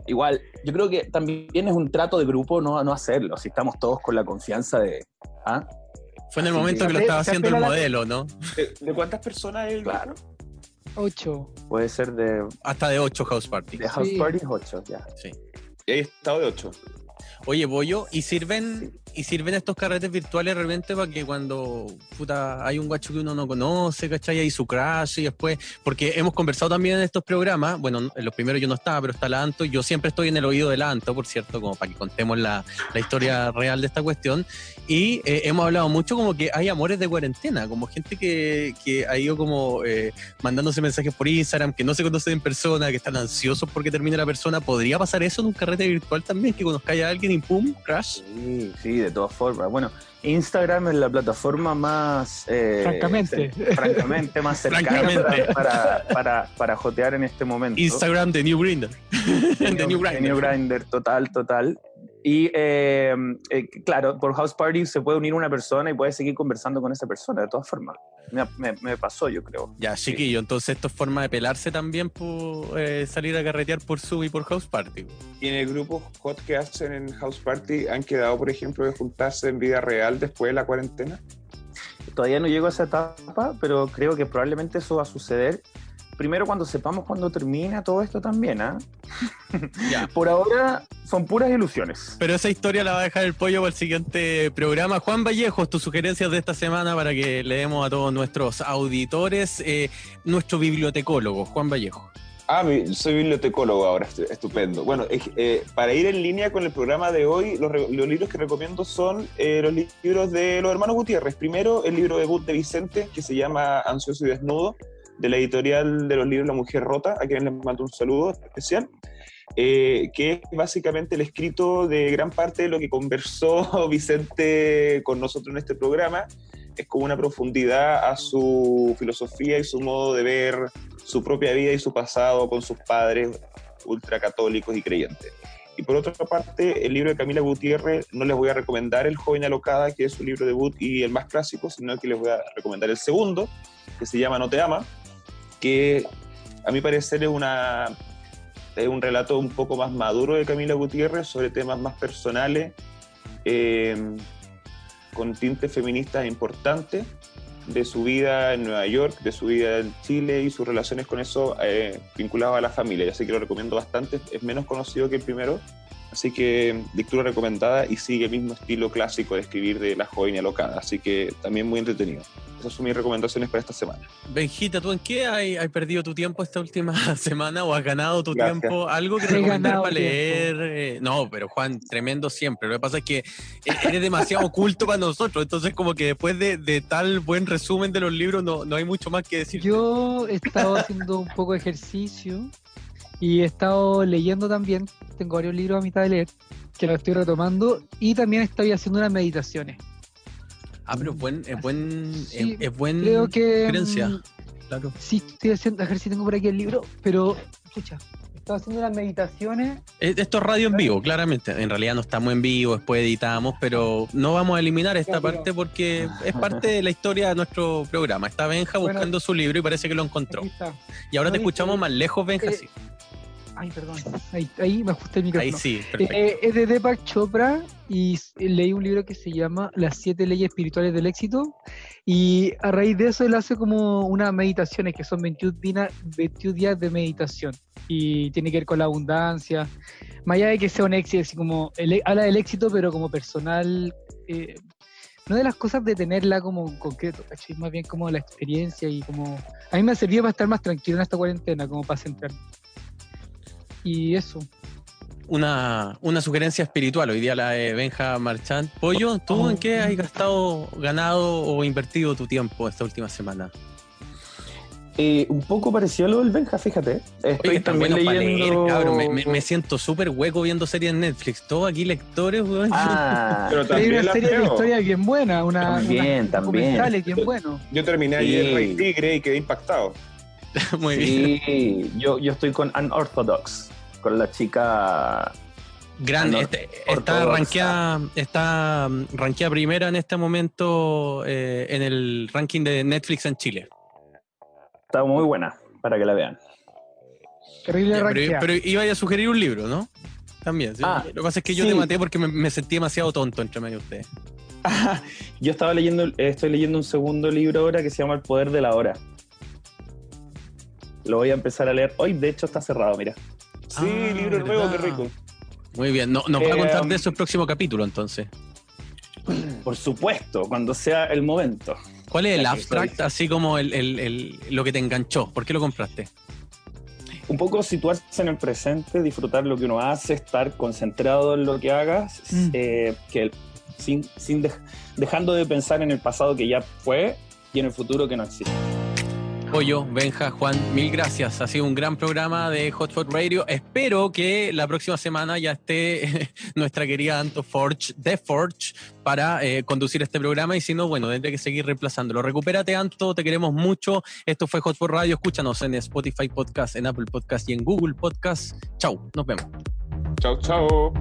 igual, yo creo que también es un trato de grupo no, no hacerlo, si estamos todos con la confianza de... ¿ah? Fue en el Así momento que- que lo estaba haciendo el la- modelo, ¿no? ¿De, de cuántas personas el Claro. Ocho. Puede ser de, Hasta de 8 House Party. de House Sí. Party 8, ya. Sí. Y hay estado de 8. Oye, Bollo, ¿y sirven, ¿y sirven estos carretes virtuales realmente para que cuando puta, hay un guacho que uno no conoce, ¿cachai? Hay su crash y después, porque hemos conversado también en estos programas, bueno, en los primeros yo no estaba, pero está la Anto, yo siempre estoy en el oído de la Anto, por cierto, como para que contemos la, la historia real de esta cuestión, y eh, hemos hablado mucho como que hay amores de cuarentena, como gente que, que ha ido como eh, mandándose mensajes por Instagram, que no se conocen en persona, que están ansiosos porque termine la persona, ¿podría pasar eso en un carrete virtual también? Que conozcáis a alguien y pum, crash. Sí, sí, de todas formas. Bueno, Instagram es la plataforma más... eh, Francamente. francamente, más cercana Francamente. Para, para, para, para jotear en este momento. Instagram de New Grindr. de New. Grindr, total, total. Y eh, eh, claro, por House Party se puede unir una persona y puede seguir conversando con esa persona, de todas formas. Me, me- me pasó, yo creo. Ya, chiquillo, entonces esto es forma de pelarse también por eh, salir a carretear por Sub y por House Party. Y en el grupo hot que hacen en House Party, ¿han quedado, por ejemplo, de juntarse en vida real después de la cuarentena? Todavía no llego a esa etapa, pero creo que probablemente eso va a suceder. Primero cuando sepamos cuándo termina todo esto también, ¿ah? Por ahora son puras ilusiones. Pero esa historia la va a dejar el pollo para el siguiente programa. Juan Vallejos, tus sugerencias de esta semana para que le demos a todos nuestros auditores, eh, nuestro bibliotecólogo, Juan Vallejo. Ah, soy bibliotecólogo ahora, estu- estupendo. Bueno, eh, eh, para ir en línea con el programa de hoy, los, libros que recomiendo son eh, los li- libros de los hermanos Gutiérrez. Primero, el libro debut de Vicente, que se llama Ansioso y Desnudo, de la editorial de los libros La Mujer Rota, a quienes les mando un saludo especial, eh, que es básicamente el escrito de gran parte de lo que conversó Vicente con nosotros en este programa. Es como una profundidad a su filosofía y su modo de ver su propia vida y su pasado con sus padres ultracatólicos y creyentes. Y por otra parte, el libro de Camila Gutiérrez, no les voy a recomendar El joven alocada, que es su libro debut y el más clásico, sino que les voy a recomendar el segundo, que se llama No te ama, que a mi parecer es, una, es un relato un poco más maduro de Camila Gutiérrez sobre temas más personales, eh, con tintes feministas importantes de su vida en Nueva York, de su vida en Chile y sus relaciones con eso eh, vinculado a la familia. Así que lo recomiendo bastante. Es menos conocido que el primero. Así que lectura recomendada y sigue el mismo estilo clásico de escribir de la joven y alocada. Así que también muy entretenido. Esas son mis recomendaciones para esta semana. Benjita, ¿tú en qué has, perdido tu tiempo esta última semana o has ganado tu Gracias. tiempo? ¿Algo que recomendar para leer? Eh, no, pero Juan, tremendo siempre. Lo que pasa es que e- eres demasiado oculto para nosotros, entonces como que después de, de tal buen resumen de los libros no, no hay mucho más que decir. Yo he estado haciendo un poco de ejercicio y he estado leyendo también. Tengo varios libros a mitad de leer que los estoy retomando y también estoy haciendo unas meditaciones. Ah, pero es buen, es buen, Sí, es, es buen Creo que mm, claro. sí estoy haciendo, a ver si tengo por aquí el libro, pero escucha, estaba haciendo unas meditaciones. Esto es radio en vivo, claramente. En realidad no estamos en vivo, después editamos, pero no vamos a eliminar esta parte porque es parte de la historia de nuestro programa. Está Benja Bueno. buscando su libro y parece que lo encontró. Y ahora no te escuchamos más lejos, Benja, eh, sí. Ay, perdón. Ahí, ahí me ajusté el micrófono. Ahí sí, perfecto. Eh, es de Deepak Chopra y s- leí un libro que se llama Las siete leyes espirituales del éxito y a raíz de eso él hace como unas meditaciones que son 21, dina- 21 días de meditación y tiene que ver con la abundancia, más allá de que sea un éxito, así como el- habla del éxito pero como personal, eh, no de las cosas de tenerla como en concreto, ¿cachai? más bien como la experiencia y como... A mí me ha servido para estar más tranquilo en esta cuarentena, como para centrarme. Y eso. Una, una sugerencia espiritual, hoy día la de Benja Marchand. Pollo, ¿tú Oh. en qué has gastado, ganado o invertido tu tiempo esta última semana? Eh, un poco parecido a lo del Benja, fíjate. Estoy Oye, también leyendo... leer, cabrón. Me, me- me siento súper hueco viendo series en Netflix. Todos aquí lectores, weón. Ah, Pero Hay también una la serie de historia bien buena, una, También, también. bien bueno. Yo terminé Sí. ayer Rey Tigre y quedé impactado. Muy bien. sí, yo, yo estoy con Unorthodox, con la chica... Grande. No, Este- está rankeada, está mm, rankeada primera en este momento eh, en el ranking de Netflix en Chile. Está muy buena, para que la vean. Terrible Ya, pero, iba a sugerir un libro, ¿no? También. ¿sí? Ah, Lo que pasa es que yo sí. te maté porque me, me sentí demasiado tonto entre medio de ustedes. Yo estaba leyendo, estoy leyendo un segundo libro ahora que se llama El Poder de la Hora. Lo voy a empezar a leer hoy, de hecho está cerrado, mira. Sí, Ah, libro nuevo, qué verdad. rico. Muy bien, no, nos va a Eh, contar um, de eso el próximo capítulo entonces. Por supuesto, cuando sea el momento. ¿Cuál es el abstract, así como el, el- el- lo que te enganchó? ¿Por qué lo compraste? Un poco situarse en el presente, disfrutar lo que uno hace, estar concentrado en lo que hagas, Mm. eh, que sin, sin dej- dejando de pensar en el pasado que ya fue y en el futuro que no existe. Pollo, Benja, Juan, mil gracias. Ha sido un gran programa de Hotspot Radio. Espero que la próxima semana ya esté nuestra querida Anto Forge, de Forge, para eh, conducir este programa. Y si no, bueno, tendré que seguir reemplazándolo. Recupérate, Anto, te queremos mucho. Esto fue Hotspot Radio. Escúchanos en Spotify Podcast, en Apple Podcast y en Google Podcast. Chau, nos vemos. Chao, chao.